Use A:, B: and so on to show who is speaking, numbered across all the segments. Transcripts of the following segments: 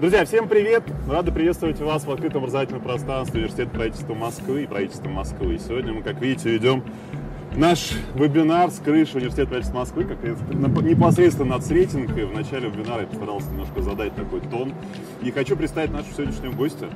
A: Друзья, всем привет! Рады приветствовать вас в открытом образовательном пространстве Университета правительства Москвы и правительства Москвы. И сегодня мы, как видите, ведем наш вебинар с крыши Университета правительства Москвы, как непосредственно над Сретенкой. В начале вебинара я постарался немножко задать такой тон. И хочу представить нашу сегодняшнюю гостью.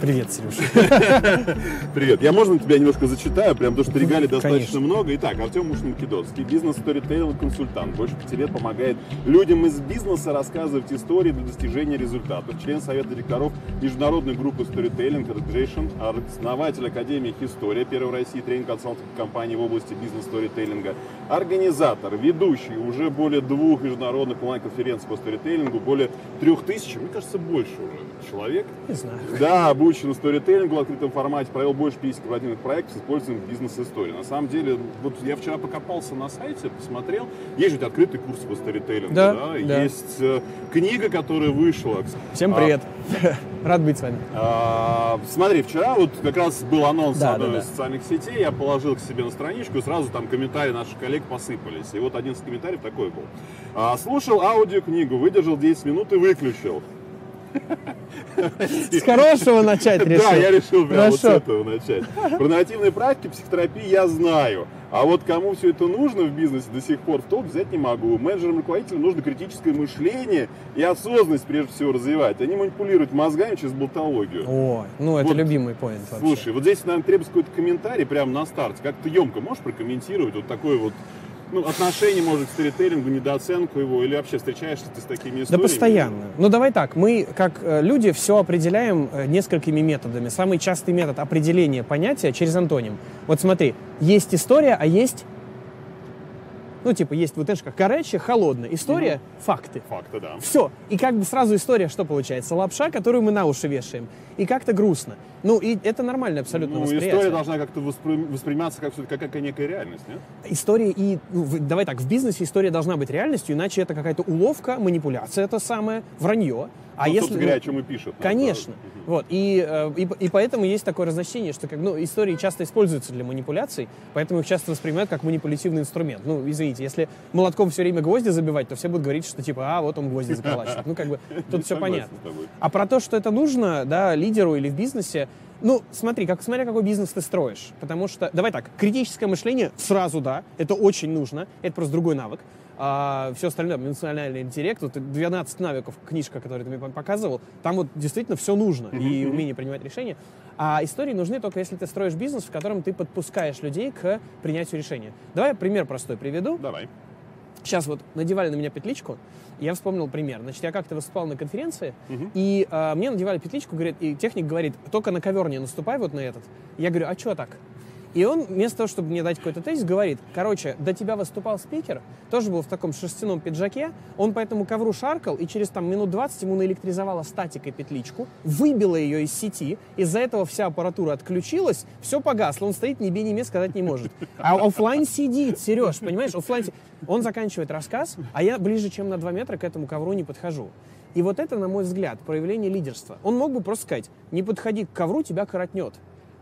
B: Привет, Сережа.
A: Привет. Я можно тебя немножко зачитаю, прям потому что регалий достаточно Конечно. много. Итак, Артем Мушнин-Кидовский, бизнес-сторителлинг консультант. Больше пяти лет помогает людям из бизнеса рассказывать истории для достижения результатов. Член Совета директоров международной группы Storytelling Organization, основатель Академии История, первой России тренинг-консалтинг компании в области бизнес-сторителлинга, организатор, ведущий уже более двух международных онлайн-конференций по сторителлингу, более трех тысяч, мне кажется, больше уже человек.
B: Не знаю.
A: Да, обучен сторителлингу в открытом формате, провел больше 50 корпоративных проектов с использованием бизнес-истории. На самом деле, вот я вчера покопался на сайте, посмотрел, есть же открытый курс по сторителлингу,
B: да, да?
A: да. есть э, книга, которая вышла.
B: Всем привет, а, рад быть с вами.
A: А, смотри, вчера вот как раз был анонс да, одной да, из да. социальных сетей, я положил к себе на страничку, и сразу там комментарии наших коллег посыпались. И вот один из комментариев такой был. А, слушал аудиокнигу, выдержал 10 минут и выключил.
B: С хорошего начать решил.
A: Да, я решил прямо вот с этого начать. Про нативные практики психотерапии я знаю. А вот кому все это нужно в бизнесе до сих пор в толк взять не могу. Менеджерам руководителям нужно критическое мышление и осознанность прежде всего развивать. Они манипулируют мозгами через болтологию.
B: Ой, ну это вот, любимый поинт
A: вообще. Слушай, вот здесь, наверное, требуется какой-то комментарий прямо на старте. Как ты емко можешь прокомментировать вот такой вот ну, отношение, может, к сторителлингу, недооценку его, или вообще встречаешься ты с такими историями?
B: Да постоянно. Ну, давай так, мы, как э, люди, все определяем э, несколькими методами. Самый частый метод определения понятия через антоним. Вот смотри, есть история, а есть ну, типа, есть вот, знаешь, как горячая, холодная. История, угу. факты.
A: Факты, да.
B: Все. И как бы сразу история, что получается? Лапша, которую мы на уши вешаем. И как-то грустно. Ну, и это нормально абсолютно ну, восприятие.
A: история должна как-то воспри... восприниматься как, как, как некая реальность, нет?
B: История и... Ну, давай так, в бизнесе история должна быть реальностью, иначе это какая-то уловка, манипуляция это самое, вранье.
A: А ну, если, говоря, о чем и пишут.
B: Конечно. Да. Вот. И, э, и, и поэтому есть такое разночтение, что как, ну, истории часто используются для манипуляций, поэтому их часто воспринимают как манипулятивный инструмент. Ну, извините, если молотком все время гвозди забивать, то все будут говорить, что типа, а, вот он гвозди заколачивает. Ну, как бы, тут все понятно. А про то, что это нужно, да, лидеру или в бизнесе, ну, смотри, как, смотря какой бизнес ты строишь. Потому что, давай так, критическое мышление сразу да, это очень нужно, это просто другой навык. А все остальное, эмоциональный интеллект, вот 12 навыков, книжка, которую ты мне показывал, там вот действительно все нужно, и умение принимать решения. А истории нужны только если ты строишь бизнес, в котором ты подпускаешь людей к принятию решения. Давай пример простой приведу.
A: Давай.
B: Сейчас вот надевали на меня петличку, я вспомнил пример. Значит, я как-то выступал на конференции, угу. и э, мне надевали петличку, говорит, и техник говорит, только на ковер не наступай вот на этот. Я говорю, а что так? И он, вместо того, чтобы мне дать какой-то тезис, говорит, короче, до тебя выступал спикер, тоже был в таком шерстяном пиджаке, он по этому ковру шаркал, и через там минут 20 ему наэлектризовала статикой петличку, выбила ее из сети, из-за этого вся аппаратура отключилась, все погасло, он стоит, ни бе, ни сказать не может. А офлайн сидит, Сереж, понимаешь, офлайн Он заканчивает рассказ, а я ближе, чем на 2 метра к этому ковру не подхожу. И вот это, на мой взгляд, проявление лидерства. Он мог бы просто сказать, не подходи к ковру, тебя коротнет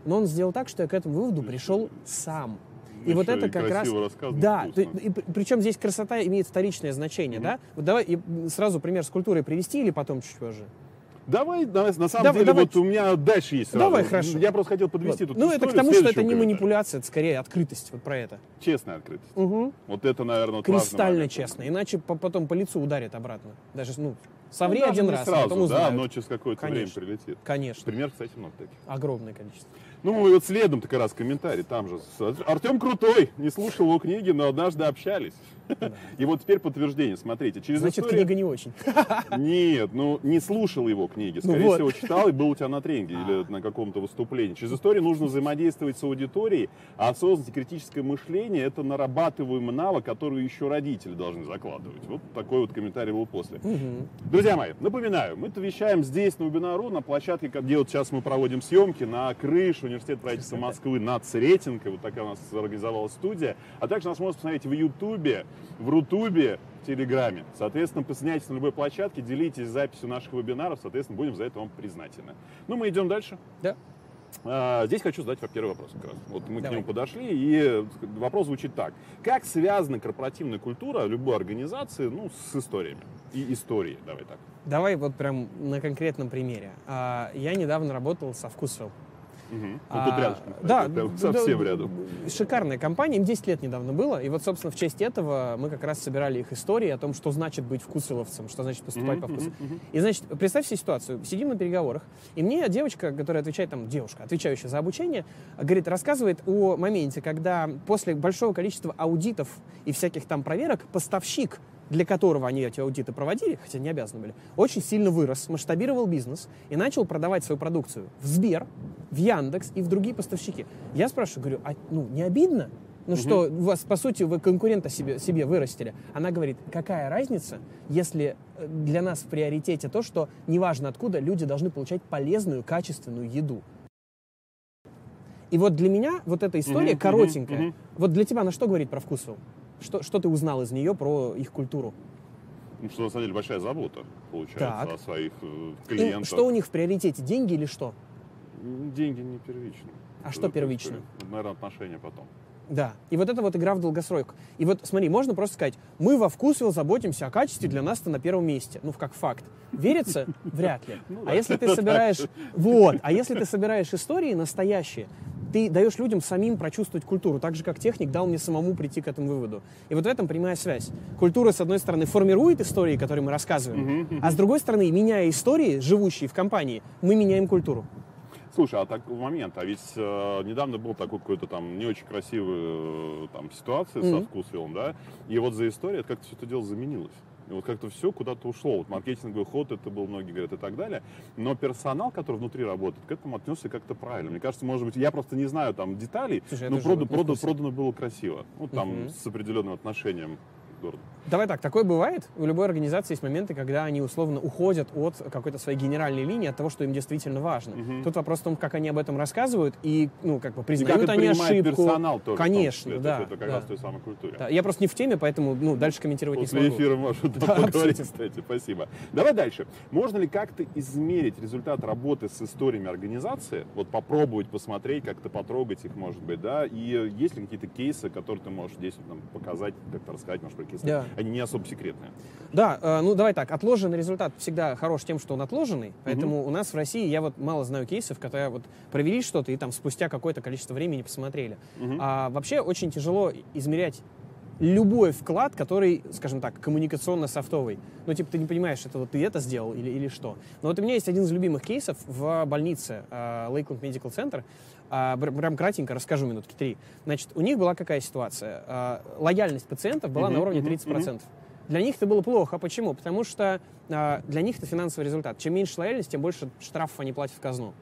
B: но он сделал так, что я к этому выводу пришел сам.
A: И вот это как раз...
B: Да, ты, и, причем здесь красота имеет вторичное значение, mm-hmm. да? Вот давай и сразу пример с культурой привести или потом чуть позже?
A: Давай, давай, на самом давай, деле, давай. вот у меня дальше есть сразу.
B: Давай, хорошо.
A: Я просто хотел подвести вот. тут
B: Ну, это к тому, что это не манипуляция, это скорее открытость, вот про это.
A: Честная открытость.
B: Угу.
A: Вот это, наверное,
B: Кристально честно, иначе потом по лицу ударит обратно. Даже, ну, соври ну, один раз,
A: сразу,
B: а потом
A: узнают. Да, но через какое-то время прилетит.
B: Конечно.
A: Пример, кстати, много таких.
B: Огромное количество.
A: Ну, вот следом как раз комментарий там же. Артем крутой, не слушал его книги, но однажды общались. И вот теперь подтверждение. Смотрите, через
B: Значит, историю... книга не очень.
A: Нет, ну не слушал его книги. Ну Скорее ну вот. всего, читал и был у тебя на тренинге или на каком-то выступлении. Через историю нужно взаимодействовать с аудиторией, а осознанность и критическое мышление – это нарабатываемый навык, который еще родители должны закладывать. Вот такой вот комментарий был после.
B: Угу.
A: Друзья мои, напоминаю, мы вещаем здесь на вебинару, на площадке, где вот сейчас мы проводим съемки, на крыше Университета правительства Москвы над Сретенкой. Вот такая у нас организовалась студия. А также нас можно посмотреть в Ютубе, в Рутубе, в Телеграме. Соответственно, присоединяйтесь на любой площадке, делитесь записью наших вебинаров, соответственно, будем за это вам признательны. Ну, мы идем дальше.
B: Да.
A: А, здесь хочу задать первый вопрос как раз. Вот мы Давай. к нему подошли, и вопрос звучит так. Как связана корпоративная культура любой организации ну, с историями? И истории, давай так.
B: Давай вот прям на конкретном примере. А, я недавно работал со Вкусвилл.
A: Угу. Ну, тут а, рядышком.
B: Да,
A: прям совсем
B: да,
A: рядом.
B: Шикарная компания, им 10 лет недавно было. И вот, собственно, в честь этого мы как раз собирали их истории о том, что значит быть вкусиловцем, что значит поступать mm-hmm, по вкусу. Mm-hmm. И, значит, представь себе ситуацию. Сидим на переговорах, и мне девочка, которая отвечает, там, девушка, отвечающая за обучение, говорит, рассказывает о моменте, когда после большого количества аудитов и всяких там проверок поставщик для которого они эти аудиты проводили, хотя не обязаны были, очень сильно вырос, масштабировал бизнес и начал продавать свою продукцию в Сбер, в Яндекс и в другие поставщики. Я спрашиваю, говорю, а ну не обидно? Ну угу. что, у вас, по сути, вы конкурента себе, себе вырастили. Она говорит, какая разница, если э, для нас в приоритете то, что неважно откуда, люди должны получать полезную, качественную еду. И вот для меня вот эта история угу, коротенькая. Угу, угу. Вот для тебя на что говорит про вкусвилл? Что, что ты узнал из нее про их культуру?
A: Ну, что на самом деле большая забота, получается, так. о своих э, клиентах. И
B: что у них в приоритете, деньги или что?
A: Деньги не первичны.
B: А что первично?
A: Наверное, отношения потом.
B: Да. И вот это вот игра в долгосрок. И вот смотри, можно просто сказать, мы во вкусвилл заботимся о качестве, для нас это на первом месте. Ну, как факт. Верится? Вряд ли. Ну а если ты собираешь... Вот. А если ты собираешь истории настоящие, ты даешь людям самим прочувствовать культуру, так же, как техник дал мне самому прийти к этому выводу. И вот в этом прямая связь. Культура, с одной стороны, формирует истории, которые мы рассказываем, uh-huh, а с другой стороны, меняя истории, живущие в компании, мы меняем культуру.
A: Слушай, а так момент, а ведь э, недавно был такой какой-то там не очень красивый э, там ситуация mm-hmm. со вкусвиллом, да, и вот за историю как-то все это дело заменилось. И вот как-то все куда-то ушло. Вот маркетинговый ход, это был, многие говорят, и так далее. Но персонал, который внутри работает, к этому отнесся как-то правильно. Мне кажется, может быть, я просто не знаю там деталей, Слушай, но продан, продан, продано было красиво. Ну, там, угу. с определенным отношением города.
B: Давай так, такое бывает. У любой организации есть моменты, когда они условно уходят от какой-то своей генеральной линии, от того, что им действительно важно. Угу. Тут вопрос в том, как они об этом рассказывают и, ну, как бы признают как они ошибку.
A: персонал тоже.
B: Конечно,
A: том,
B: да.
A: Это как да. раз той самой культуре.
B: Да. Я просто не в теме, поэтому, ну, дальше комментировать
A: После
B: не смогу.
A: эфира можно да, поговорить, кстати. Спасибо. Давай дальше. Можно ли как-то измерить результат работы с историями организации? Вот попробовать посмотреть, как-то потрогать их, может быть, да? И есть ли какие-то кейсы, которые ты можешь здесь нам показать, как-то рассказать, может, про кейсы? Да. Они не особо секретные.
B: Да, э, ну давай так, отложенный результат всегда хорош тем, что он отложенный, поэтому угу. у нас в России, я вот мало знаю кейсов, когда вот провели что-то и там спустя какое-то количество времени посмотрели. Угу. А вообще очень тяжело измерять любой вклад, который, скажем так, коммуникационно-софтовый. Ну, типа, ты не понимаешь, это вот ты это сделал или, или что. Но вот у меня есть один из любимых кейсов в больнице uh, Lakeland Medical Center. Uh, прям кратенько расскажу минутки три. Значит, у них была какая ситуация? Uh, лояльность пациентов была uh-huh, на уровне 30%. Uh-huh. Для них это было плохо. Почему? Потому что для них это финансовый результат. Чем меньше лояльность, тем больше штрафов они платят в казну.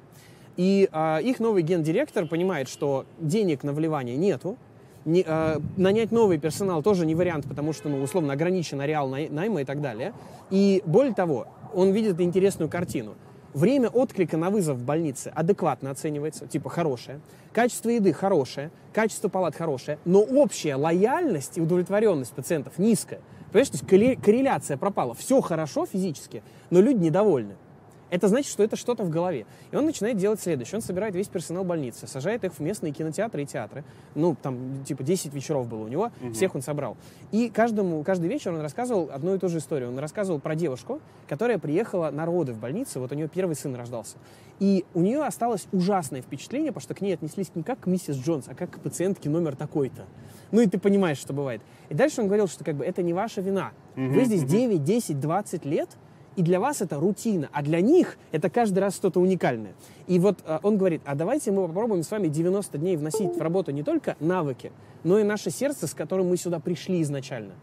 B: И э, их новый гендиректор понимает, что денег на вливание нету, не, э, нанять новый персонал тоже не вариант, потому что, ну, условно, ограничен ареал найма и так далее. И более того, он видит интересную картину. Время отклика на вызов в больнице адекватно оценивается, типа хорошее. Качество еды хорошее, качество палат хорошее, но общая лояльность и удовлетворенность пациентов низкая. Понимаешь, то есть корреляция пропала. Все хорошо физически, но люди недовольны. Это значит, что это что-то в голове. И он начинает делать следующее. Он собирает весь персонал больницы, сажает их в местные кинотеатры и театры. Ну, там, типа, 10 вечеров было у него, угу. всех он собрал. И каждому, каждый вечер он рассказывал одну и ту же историю. Он рассказывал про девушку, которая приехала на роды в больницу, вот у нее первый сын рождался. И у нее осталось ужасное впечатление, потому что к ней отнеслись не как к миссис Джонс, а как к пациентке номер такой-то. Ну и ты понимаешь, что бывает. И дальше он говорил, что как бы это не ваша вина. Угу, Вы здесь 9, 10, 20 лет, и для вас это рутина, а для них это каждый раз что-то уникальное. И вот э, он говорит, а давайте мы попробуем с вами 90 дней вносить в работу не только навыки, но и наше сердце, с которым мы сюда пришли изначально.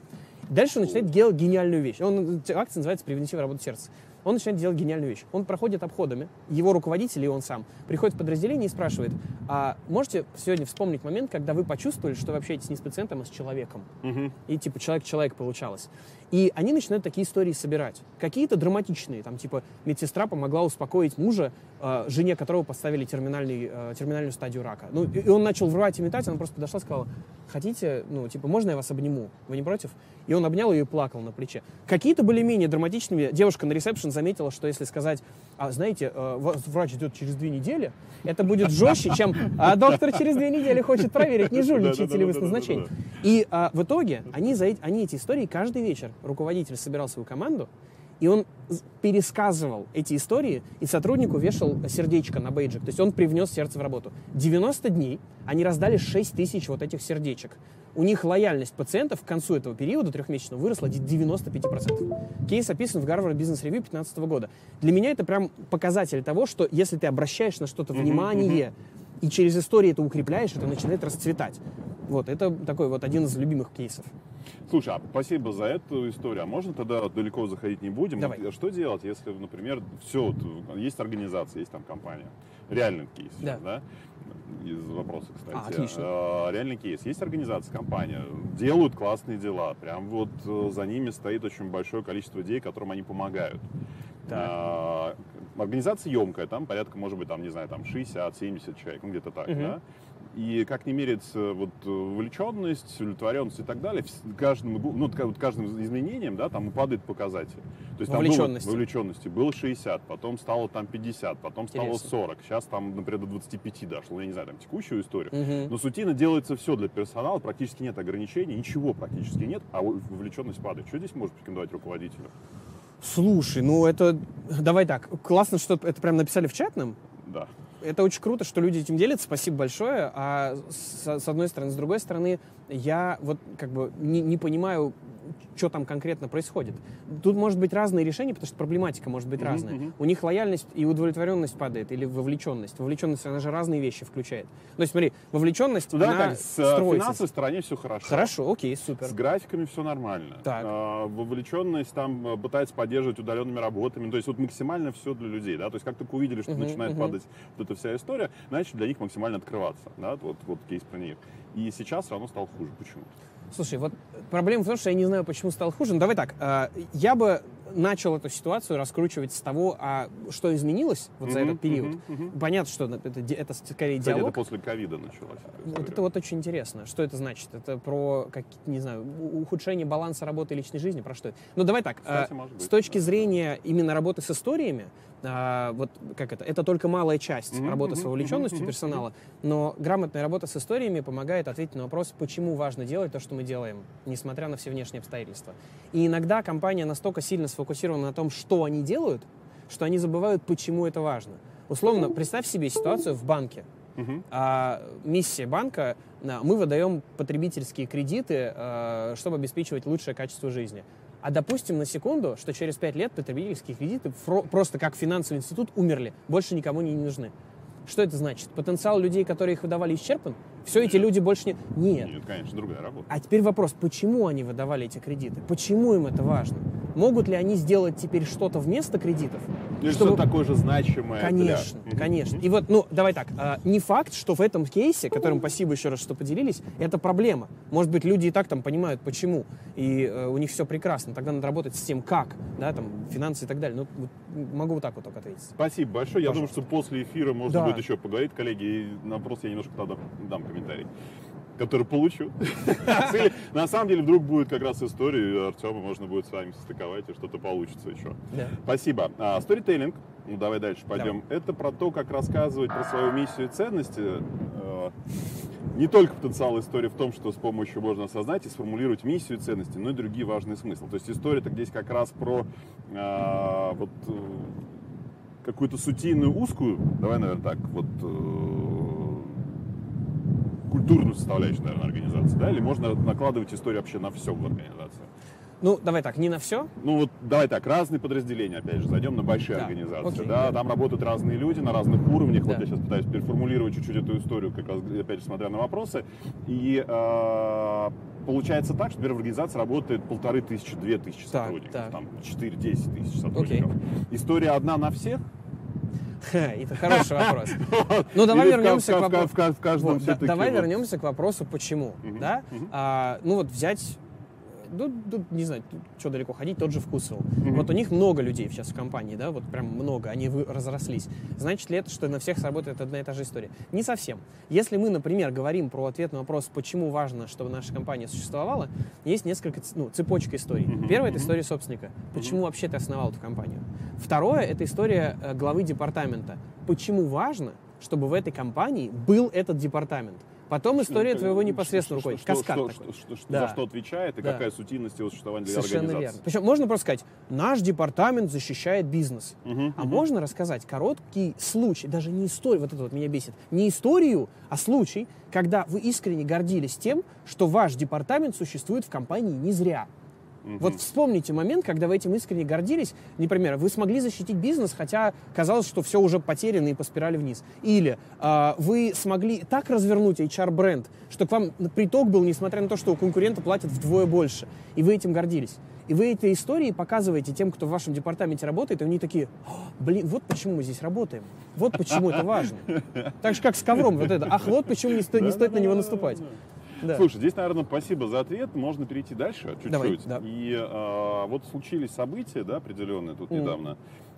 B: Дальше он начинает делать гениальную вещь. Он, акция называется «Превентивная работа сердца». Он начинает делать гениальную вещь. Он проходит обходами, его руководитель и он сам приходит в подразделение и спрашивает, а можете сегодня вспомнить момент, когда вы почувствовали, что вы общаетесь не с пациентом, а с человеком? Угу. И типа человек-человек получалось. И они начинают такие истории собирать. Какие-то драматичные, там типа медсестра помогла успокоить мужа, жене которого поставили терминальный, э, терминальную стадию рака. Ну, и он начал врать и метать, она просто подошла и сказала, хотите, ну, типа, можно я вас обниму? Вы не против? И он обнял ее и плакал на плече. Какие-то были менее драматичными. Девушка на ресепшн заметила, что если сказать, а знаете, э, врач идет через две недели, это будет жестче, чем а доктор через две недели хочет проверить, не жульничаете ли вы с назначением. И а, в итоге они, за, они эти истории каждый вечер руководитель собирал свою команду, и он пересказывал эти истории, и сотруднику вешал сердечко на бейджик. То есть он привнес сердце в работу. 90 дней они раздали 6 тысяч вот этих сердечек. У них лояльность пациентов к концу этого периода трехмесячного выросла до 95%. Кейс описан в Гарвард Бизнес Ревью 2015 года. Для меня это прям показатель того, что если ты обращаешь на что-то внимание, и через истории это укрепляешь, это начинает расцветать. Вот, это такой вот один из любимых кейсов.
A: Слушай, а спасибо за эту историю. А можно тогда далеко заходить не будем?
B: Давай.
A: Вот, что делать, если, например, все, вот, есть организация, есть там компания, реальный кейс,
B: да?
A: да? Из вопроса, кстати.
B: А, отлично.
A: А, реальный кейс. Есть организация, компания, делают классные дела. Прям вот э, за ними стоит очень большое количество людей, которым они помогают.
B: Так.
A: А, организация емкая, там порядка, может быть, там, не знаю, там 60-70 человек, ну где-то так,
B: Мгм.
A: да? И как не мерится вот э, вовлеченность, удовлетворенность и так далее, каждым, ну, вот каждым изменением, да, там падает показатель. То есть там было-
B: Вовлеченности.
A: вовлеченности было 60, потом стало там 50, потом стало
B: Интересно.
A: 40, сейчас там, например, до 25 дошло, я не знаю, там текущую историю.
B: Мгм.
A: Но сутина делается все для персонала, практически нет ограничений, ничего практически нет, а во- вовлеченность падает. Что здесь может рекомендовать руководителю?
B: Слушай, ну это... Давай так, классно, что это прям написали в чат нам.
A: Да.
B: Это очень круто, что люди этим делятся, спасибо большое. А с, с одной стороны, с другой стороны, я вот как бы не, не понимаю, что там конкретно происходит. Тут может быть разные решения, потому что проблематика может быть
A: Мгм,
B: разная.
A: мгм.
B: У них лояльность и удовлетворенность падает, или вовлеченность. Вовлеченность, она же разные вещи включает. То есть смотри, вовлеченность,
A: Ну да,
B: она
A: так, с э,
B: строится.
A: финансовой стороне все хорошо.
B: Хорошо, окей, супер.
A: С графиками все нормально.
B: Так.
A: А, вовлеченность там э, пытается поддерживать удаленными работами. То есть вот максимально все для людей. Да? То есть как только увидели, что
B: Мгм,
A: начинает
B: мгм.
A: падать вот эта вся история, начали для них максимально открываться. Да? Вот, вот кейс про них. И сейчас все равно стал хуже. Почему?
B: Слушай, вот проблема в том, что я не знаю, почему стал хуже. Ну, давай так, э, я бы начал эту ситуацию раскручивать с того, а что изменилось вот за этот период. Понятно, что это, это скорее
A: Кстати, это
B: диалог.
A: после ковида началось.
B: Вот это вот очень интересно. Что это значит? Это про, как, не знаю, ухудшение баланса работы и личной жизни? Про что это? Ну, давай так.
A: Кстати,
B: э,
A: может
B: с
A: быть,
B: точки
A: да.
B: зрения именно работы с историями, а, вот как это, это только малая часть работы с вовлеченностью персонала, но грамотная работа с историями помогает ответить на вопрос, почему важно делать то, что мы делаем, несмотря на все внешние обстоятельства. И иногда компания настолько сильно сфокусирована на том, что они делают, что они забывают, почему это важно. Условно, представь себе ситуацию в банке.
A: Мгм.
B: А миссия банка, да, мы выдаем потребительские кредиты, э, чтобы обеспечивать лучшее качество жизни. А допустим на секунду, что через пять лет потребительские кредиты фро- просто как финансовый институт умерли, больше никому не нужны. Что это значит? Потенциал людей, которые их выдавали, исчерпан? Все эти люди больше не... Нет.
A: Нет, конечно, другая работа.
B: А теперь вопрос, почему они выдавали эти кредиты? Почему им это важно? Могут ли они сделать теперь что-то вместо кредитов?
A: Или
B: чтобы-
A: что такое же значимое
B: Конечно,
A: для...
B: Конечно. И вот, ну, давай так, а, не факт, что в этом кейсе, которым спасибо еще раз, что поделились, это проблема. Может быть, люди и так там понимают, почему, и э, у них все прекрасно. Тогда надо работать с тем, как, да, там, финансы и так далее. Ну, вот могу вот так вот только ответить.
A: Спасибо большое. Я думаю,
B: Пожалуйста.
A: что после эфира можно
B: Да.
A: будет еще поговорить, коллеги. И на вопрос я немножко тогда дам комментарий, который получу. Или, На самом деле вдруг будет как раз история, и Артема можно будет с вами состыковать, и что-то получится еще.
B: Да.
A: Спасибо. А, Сторителлинг, ну давай дальше пойдем. Это про то, как рассказывать про свою миссию и ценности. Э, Не только потенциал истории в том, что с помощью можно осознать и сформулировать миссию и ценности, но и другие важные смыслы. То есть история так здесь как раз про э, вот э, какую-то сутийную узкую, давай, наверное, так, вот культурную составляющую, наверное, организации, да, или можно накладывать историю вообще на все в организации?
B: Ну, давай так, не на все.
A: Ну вот давай так, разные подразделения, опять же, зайдем на большие
B: Да,
A: организации,
B: окей,
A: да,
B: да.
A: там работают разные люди на разных уровнях, вот
B: Да.
A: я сейчас пытаюсь переформулировать чуть-чуть эту историю, как раз, опять же, смотря на вопросы, и э, получается так, что, например, в организации работает полторы тысячи, две тысячи
B: Так,
A: сотрудников,
B: так.
A: там 4-10 тысяч сотрудников. История одна на всех?
B: Это хороший вопрос. Ну, давай вернемся к вопросу. давай вернемся к вопросу, почему, да? А, ну вот взять, ну, тут, не знаю, тут что далеко ходить, тот же вкусвилл.
A: Мгм.
B: Вот у них много людей сейчас в компании, да, вот прям много, они вы- разрослись. Значит ли это, что на всех сработает одна и та же история? Не совсем. Если мы, например, говорим про ответ на вопрос, почему важно, чтобы наша компания существовала, есть несколько ну, цепочка историй.
A: Мгм,
B: Первая это история собственника. Почему вообще ты основал эту компанию? Второе это история э, главы департамента. Почему важно, чтобы в этой компании был этот департамент? Потом история твоего непосредственного
A: что,
B: руководителя. Каскад
A: что,
B: такой.
A: что, что,
B: Да.
A: За что отвечает и
B: Да.
A: какая сутинность его существования для
B: Совершенно
A: организации.
B: верно. Причем можно просто сказать, наш департамент защищает бизнес.
A: Мгм,
B: А
A: мгм.
B: можно рассказать короткий случай, даже не историю, вот это вот меня бесит, не историю, а случай, когда вы искренне гордились тем, что ваш департамент существует в компании не зря. Вот вспомните момент, когда вы этим искренне гордились. Например, вы смогли защитить бизнес, хотя казалось, что все уже потеряно и по спирали вниз. Или а, вы смогли так развернуть HR-бренд, что к вам приток был, несмотря на то, что у конкурента платят вдвое больше. И вы этим гордились. И вы этой истории показываете тем, кто в вашем департаменте работает, и они такие, «О, блин, вот почему мы здесь работаем. Вот почему это важно. Так же, как с ковром вот это. Ах, вот почему не, сто- не стоит на него наступать. Да.
A: Слушай, здесь, наверное, спасибо за ответ. Можно перейти дальше чуть-чуть.
B: Давай, да.
A: И а, вот случились события, да, определенные тут
B: Мгм.
A: недавно.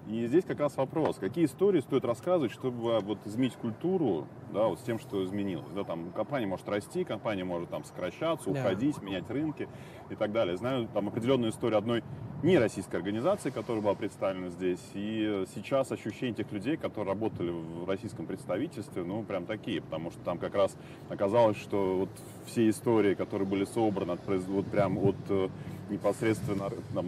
A: И здесь как раз вопрос, какие истории стоит рассказывать, чтобы а, вот изменить культуру, да, вот с тем, что изменилось. Да, там компания может расти, компания может там сокращаться,
B: Да.
A: уходить, менять рынки и так далее. Знаю там определенную историю одной нероссийской организации, которая была представлена здесь. И сейчас ощущения тех людей, которые работали в российском представительстве, ну, прям такие, потому что там как раз оказалось, что вот все истории, которые были собраны от, вот прям от э, непосредственно там,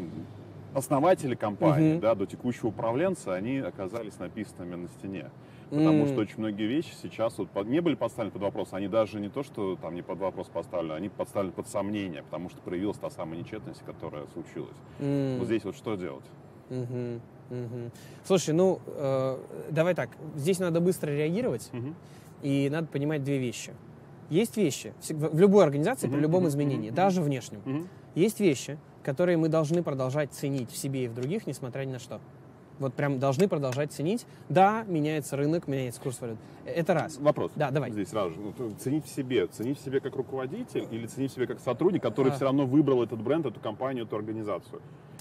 A: основателя компании,
B: Мгм.
A: да, до текущего управленца, они оказались написанными на стене. Потому
B: М.
A: что очень многие вещи сейчас вот не были поставлены под вопрос, они даже не то, что там не под вопрос поставлены, они поставлены под сомнение, потому что проявилась та самая нечетность, которая случилась.
B: М.
A: Вот здесь вот что делать?
B: Мгм, мгм. Слушай, ну, э, давай так, здесь надо быстро реагировать,
A: Мгм.
B: и надо понимать две вещи. Есть вещи в любой организации при
A: Мгм,
B: любом изменении,
A: мгм,
B: даже внешнем.
A: Мгм.
B: Есть вещи, которые мы должны продолжать ценить в себе и в других, несмотря ни на что. Вот прям должны продолжать ценить. Да, меняется рынок, меняется курс валют. Э, Это раз.
A: Вопрос.
B: Да, давай.
A: Здесь сразу же. Ну, ценить в себе. Ценить в себе как руководитель или ценить в себе как сотрудник, который
B: А.
A: все равно выбрал этот бренд, эту компанию, эту организацию.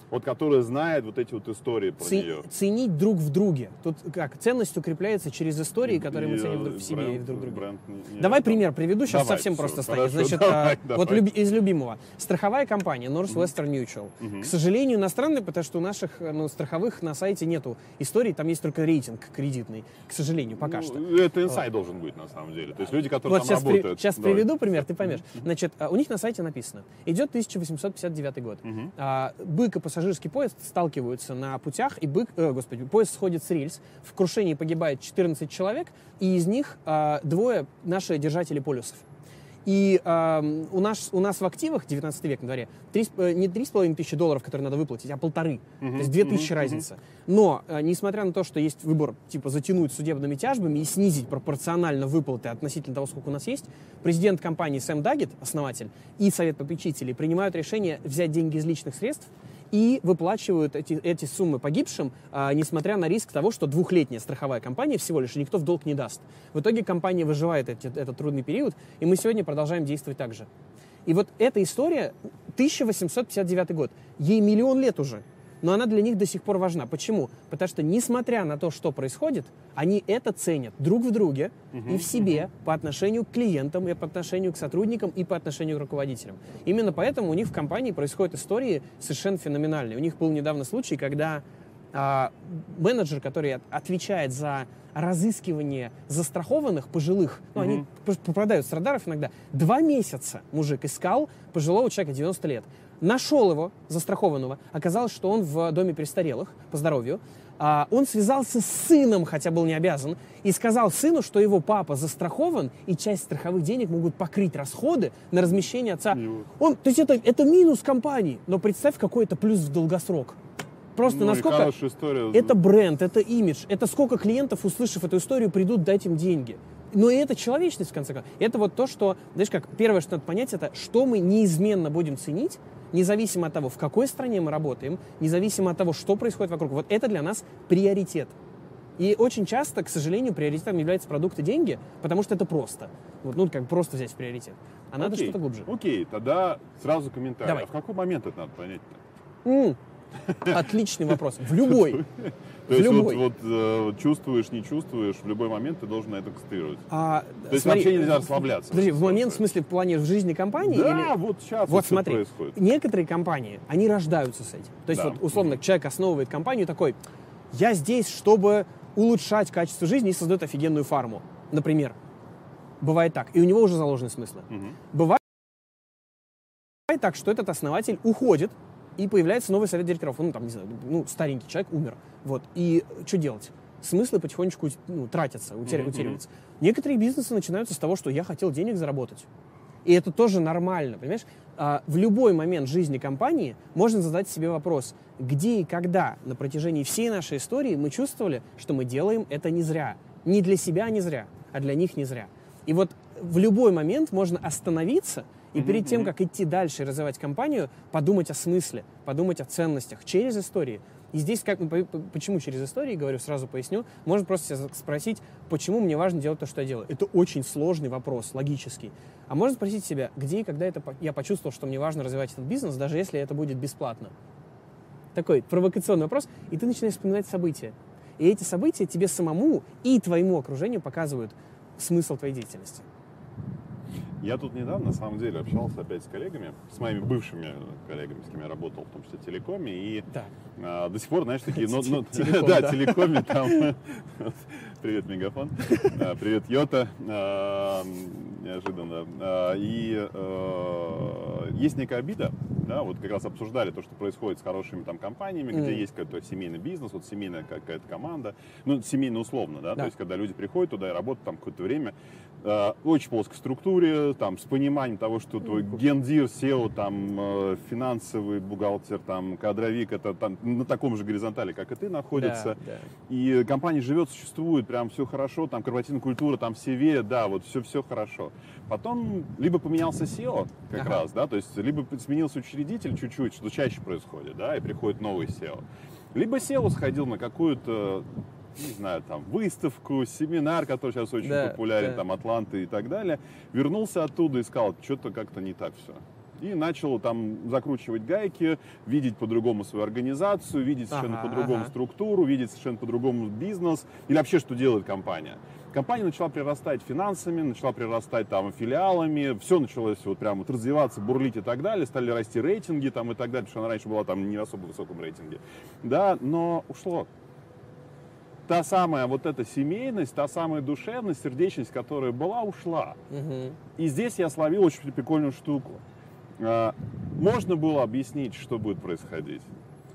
A: Вот которая знает вот эти вот истории про
B: Це-
A: нее.
B: Ценить друг в друге. Тут как? Ценность укрепляется через истории, которые мы
A: И,
B: ценим
A: э,
B: в себе и
A: бренд-
B: в друг друге.
A: бренд не- не-
B: Давай пример приведу, сейчас
A: Давай,
B: совсем
A: всё,
B: просто станет. Значит,
A: давай,
B: а,
A: давай.
B: вот люби- из любимого. Страховая компания North
A: Мгм.
B: Western Mutual.
A: Мгм.
B: К сожалению, иностранная, потому что у наших ну, страховых на сайте нету историй, там есть только рейтинг кредитный. К сожалению, пока
A: Ну,
B: что.
A: Это инсайт должен быть на самом деле. То есть люди, которые
B: Вот
A: там
B: сейчас, при-
A: работают.
B: сейчас
A: Давай.
B: приведу пример, ты поймешь. Значит, а, у них на сайте написано, идет 1859 год. А, Бык и пассажирский поезд сталкиваются на путях, и бык, э, господи, поезд сходит с рельс, в крушении погибает 14 человек, и из них а, двое наши держатели полюсов. И ам, у, нас, у нас в активах, 19 век на дворе, три с- э, не 3,5 тысячи долларов, которые надо выплатить, а полторы.
A: Мгм,
B: То есть 2 тысячи
A: мгм,
B: разница. Но, э, несмотря на то, что есть выбор, типа, затянуть судебными тяжбами и снизить пропорционально выплаты относительно того, сколько у нас есть, президент компании Сэм Даггет, основатель, и совет попечителей принимают решение взять деньги из личных средств и выплачивают эти, эти суммы погибшим, а, несмотря на риск того, что двухлетняя страховая компания всего лишь, никто в долг не даст. В итоге компания выживает эти- этот трудный период, и мы сегодня продолжаем действовать так же. И вот эта история 1859 год. Ей миллион лет уже. Но она для них до сих пор важна. Почему? Потому что, несмотря на то, что происходит, они это ценят друг в друге и в себе по отношению к клиентам, и по отношению к сотрудникам, и по отношению к руководителям. Именно поэтому у них в компании происходят истории совершенно феноменальные. У них был недавно случай, когда а, менеджер, который от- отвечает за разыскивание застрахованных пожилых, ну, они
A: Мгм.
B: п- попадают с радаров иногда, два месяца мужик искал пожилого человека 90 лет. Нашел его, застрахованного. Оказалось, что он в доме престарелых по здоровью. А, он связался с сыном, хотя был не обязан, и сказал сыну, что его папа застрахован, и часть страховых денег могут покрыть расходы на размещение отца. Он, то есть это, это минус компании, но представь, какой это плюс в долгосрок. Просто
A: Ну,
B: насколько...
A: история.
B: Это бренд, это имидж, это сколько клиентов, услышав эту историю, придут дать им деньги. Но и это человечность, в конце концов. Это вот то, что, знаешь, как первое, что надо понять, это что мы неизменно будем ценить, независимо от того, в какой стране мы работаем, независимо от того, что происходит вокруг. Вот это для нас приоритет. И очень часто, к сожалению, приоритетом являются продукты деньги, потому что это просто. Вот, ну, как просто взять в приоритет. А надо
A: Окей,
B: что-то глубже.
A: Окей, тогда сразу комментарий.
B: Давай.
A: А в какой момент это надо понять-то?
B: М, Отличный вопрос. В любой.
A: То есть
B: любой.
A: вот, э, вот чувствуешь, не чувствуешь, в любой момент ты должен на это концентрировать.
B: А,
A: То есть
B: смотри,
A: вообще нельзя расслабляться.
B: Подожди, в момент, в смысле, в плане в жизни компании?
A: Да,
B: или-
A: вот сейчас
B: Вот смотри,
A: происходит.
B: некоторые компании, они рождаются с этим. То есть
A: Да.
B: вот условно человек основывает компанию такой, я здесь, чтобы улучшать качество жизни и создает офигенную фарму, например. Бывает так. И у него уже заложены смыслы. Угу. Бывает так, что этот основатель уходит, и появляется новый совет директоров. Ну, там, не знаю, ну, старенький человек умер. Вот. И что делать? Смыслы потихонечку ну, тратятся, утер... mm-hmm. утеряются. Некоторые бизнесы начинаются с того, что я хотел денег заработать. И это тоже нормально, понимаешь? А, в любой момент жизни компании можно задать себе вопрос, где и когда на протяжении всей нашей истории мы чувствовали, что мы делаем это не зря. Не для себя не зря, а для них не зря. И вот в любой момент можно остановиться и перед тем, как идти дальше и развивать компанию, подумать о смысле, подумать о ценностях через истории. И здесь, как, почему через истории, говорю, сразу поясню, можно просто себя спросить, почему мне важно делать то, что я делаю. Это очень сложный вопрос, логический. А можно спросить себя, где и когда это я почувствовал, что мне важно развивать этот бизнес, даже если это будет бесплатно. Такой провокационный вопрос, и ты начинаешь вспоминать события. И эти события тебе самому и твоему окружению показывают смысл твоей деятельности.
A: Я тут недавно, на самом деле, общался опять с коллегами, с моими бывшими коллегами, с кем я работал, в том числе телекоме, и да. а, до сих пор, знаешь, такие... Ну, ну, да, телекоме там... Привет, Мегафон. Привет, Йота. А, неожиданно. А, и есть некая обида, да, вот как раз обсуждали то, что происходит с хорошими там компаниями, где есть какой-то семейный бизнес, вот семейная какая-то команда, ну, семейно условно, да, то есть когда люди приходят туда и работают там какое-то время, Э, очень плоской структуре, там, с пониманием того, что твой гендир, SEO, там, э, финансовый бухгалтер, там, кадровик, это там, на таком же горизонтале, как и ты, находится. Да, да. И компания живет, существует, прям все хорошо, там, корпоративная культура, там, все верят, да, вот все-все хорошо. Потом либо поменялся SEO как ага. раз, да, то есть либо сменился учредитель чуть-чуть, что чаще происходит, да, и приходит новый SEO. Либо SEO сходил на какую-то не знаю, там, выставку, семинар, который сейчас очень да, популярен, да. там, Атланты и так далее, вернулся оттуда и сказал, что-то как-то не так все и начал там закручивать гайки, видеть по-другому свою организацию, видеть совершенно ага, по-другому ага. структуру, видеть совершенно по-другому бизнес или вообще, что делает компания. Компания начала прирастать финансами, начала прирастать там филиалами, все началось вот прям вот развиваться, бурлить и так далее, стали расти рейтинги там и так далее, потому что она раньше была там не особо высоком рейтинге. Да, но ушло та самая вот эта семейность, та самая душевность, сердечность, которая была, ушла. Угу. И здесь я словил очень прикольную штуку. А, можно было объяснить, что будет происходить,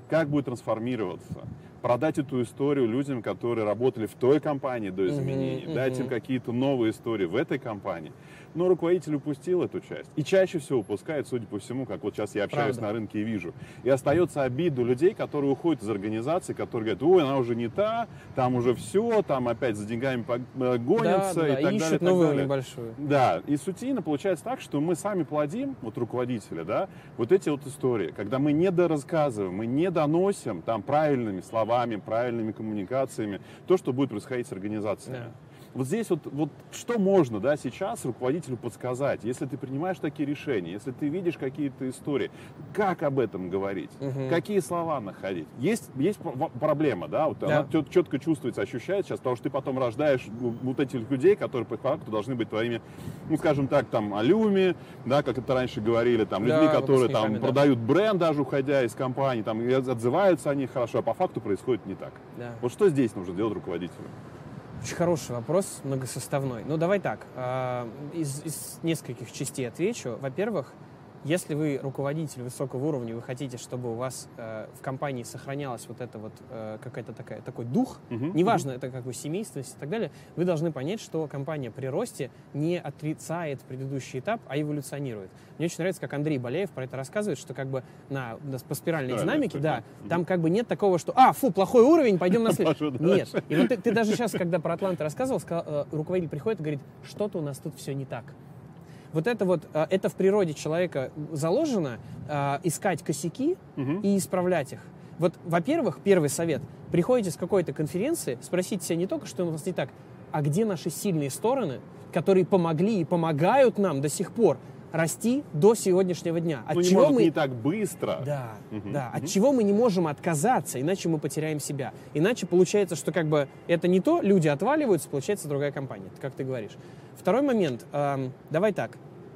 A: как будет трансформироваться, продать эту историю людям, которые работали в той компании до изменений, mm-hmm, дать им какие-то новые истории в этой компании но руководитель упустил эту часть. И чаще всего упускает, судя по всему, как вот сейчас я общаюсь Правда. на рынке и вижу. И остается обида у людей, которые уходят из организации, которые говорят, ой, она уже не та, там уже все, там опять за деньгами э, гонятся да, да, и так ищут далее.
B: новую
A: далее.
B: небольшую.
A: Да, и сутийно получается так, что мы сами плодим, вот руководители, да, вот эти вот истории, когда мы не дорассказываем, мы не доносим там правильными словами, правильными коммуникациями то, что будет происходить с организацией. Да. Вот здесь вот, вот что можно да, сейчас руководителю подсказать, если ты принимаешь такие решения, если ты видишь какие-то истории, как об этом говорить, угу. какие слова находить. Есть, есть проблема, да, вот да. она четко чувствуется, ощущается сейчас, потому что ты потом рождаешь вот этих людей, которые по факту должны быть твоими, ну, скажем так, там, алюми, да, как это раньше говорили, там, людьми, да, которые там да. продают бренд даже уходя из компании, там, отзываются они хорошо, а по факту происходит не так. Да. Вот что здесь нужно делать руководителю?
B: Очень хороший вопрос, многосоставной. Ну, давай так, э, из, из нескольких частей отвечу. Во-первых, если вы руководитель высокого уровня, вы хотите, чтобы у вас э, в компании сохранялась вот это вот э, какая-то такая такой дух, uh-huh, неважно uh-huh. это как бы семейственность и так далее, вы должны понять, что компания при росте не отрицает предыдущий этап, а эволюционирует. Мне очень нравится, как Андрей Болеев про это рассказывает, что как бы на, по спиральной динамике, да, uh-huh. там как бы нет такого, что а, фу, плохой уровень, пойдем на следующий. Нет. И вот ты, ты даже сейчас, когда про Атланты рассказывал, сказал, э, руководитель приходит и говорит, что-то у нас тут все не так вот это вот, а, это в природе человека заложено, а, искать косяки угу. и исправлять их. Вот, во-первых, первый совет. Приходите с какой-то конференции, спросите себя не только, что у вас не так, а где наши сильные стороны, которые помогли и помогают нам до сих пор расти до сегодняшнего дня.
A: От ну, чего не мы не так быстро.
B: Да, угу, да. Угу. От чего мы не можем отказаться, иначе мы потеряем себя. Иначе получается, что как бы это не то, люди отваливаются, получается другая компания, как ты говоришь. Второй момент. Эм, давай так.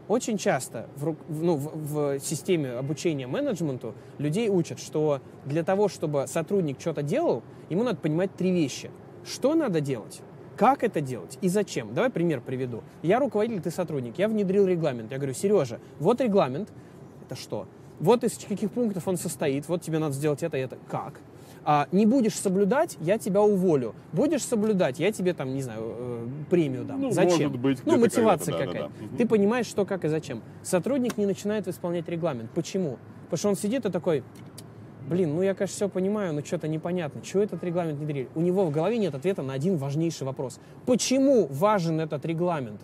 B: Очень часто в, ну, в, в системе обучения менеджменту людей учат, что для того, чтобы сотрудник что-то делал, ему надо понимать три вещи. Что надо делать? Как это делать и зачем? Давай пример приведу. Я руководитель, ты сотрудник. Я внедрил регламент. Я говорю, Сережа, вот регламент. Это что? Вот из каких пунктов он состоит. Вот тебе надо сделать это и это. Как? А, не будешь соблюдать, я тебя уволю. Будешь соблюдать, я тебе там, не знаю, э, премию дам.
A: Ну,
B: зачем?
A: Может быть,
B: ну, мотивация
A: да,
B: какая-то.
A: Да, да.
B: Ты понимаешь, что, как и зачем. Сотрудник не начинает исполнять регламент. Почему? Потому что он сидит и такой, блин, ну я, конечно, все понимаю, но что-то непонятно. Чего этот регламент внедрили? У него в голове нет ответа на один важнейший вопрос. Почему важен этот регламент?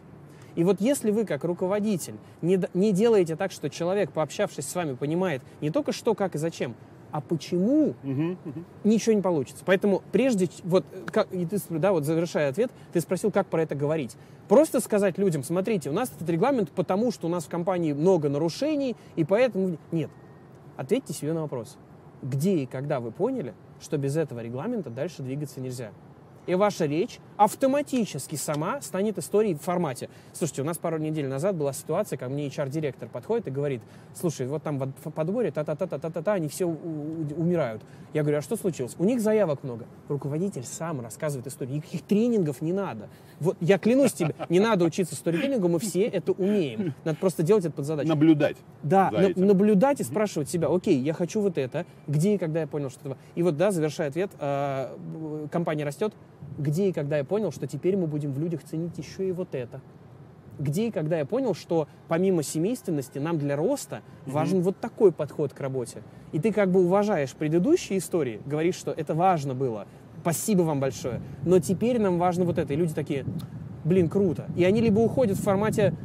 B: И вот если вы, как руководитель, не, не делаете так, что человек, пообщавшись с вами, понимает не только что, как и зачем, а почему,
A: Мгм, мгм.
B: ничего не получится. Поэтому прежде, вот, как, и ты, да, вот завершая ответ, ты спросил, как про это говорить. Просто сказать людям, смотрите, у нас этот регламент потому, что у нас в компании много нарушений, и поэтому... Нет. Ответьте себе на вопрос. Где и когда вы поняли, что без этого регламента дальше двигаться нельзя? И ваша речь автоматически сама станет историей в формате. Слушайте, у нас пару недель назад была ситуация, когда мне HR-директор подходит и говорит, слушай, вот там в подборе та-та-та-та-та-та, они все умирают. Я говорю, а что случилось? У них заявок много. Руководитель сам рассказывает историю. Никаких тренингов не надо. Вот я клянусь тебе, не надо учиться сторителлингу, мы все это умеем. Надо просто делать это под задачу.
A: Наблюдать.
B: Да, на- наблюдать и спрашивать себя, окей, я хочу вот это, где и когда я понял, что это... И вот, да, завершая ответ, э, б- компания растет, где и когда я понял, что теперь мы будем в людях ценить еще и вот это. Где и когда я понял, что помимо семейственности нам для роста важен вот такой подход к работе. И ты как бы уважаешь предыдущие истории, говоришь, что это важно было, спасибо вам большое, но теперь нам важно вот это. И люди такие, блин, круто. И они либо уходят в формате,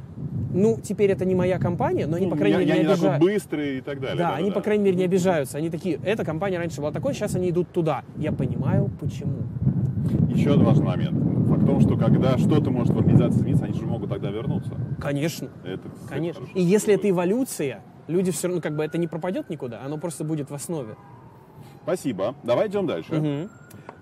B: ну, теперь это не моя компания, но они,
A: Ну,
B: по крайней
A: я,
B: мере,
A: я
B: не
A: не такой
B: обижают.
A: быстрый и так далее.
B: Да, они,
A: да-да-да.
B: по крайней мере, не обижаются. Они такие, эта компания раньше была такой, сейчас они идут туда. Я понимаю, почему.
A: Еще один важный момент. Факт в том, что когда что-то может в организации измениться, они же могут тогда вернуться.
B: Конечно,
A: Это
B: конечно. И если это эволюция, люди все равно, как бы это не пропадет никуда, оно просто будет в основе.
A: Спасибо. Давай идем дальше.
B: Мгм.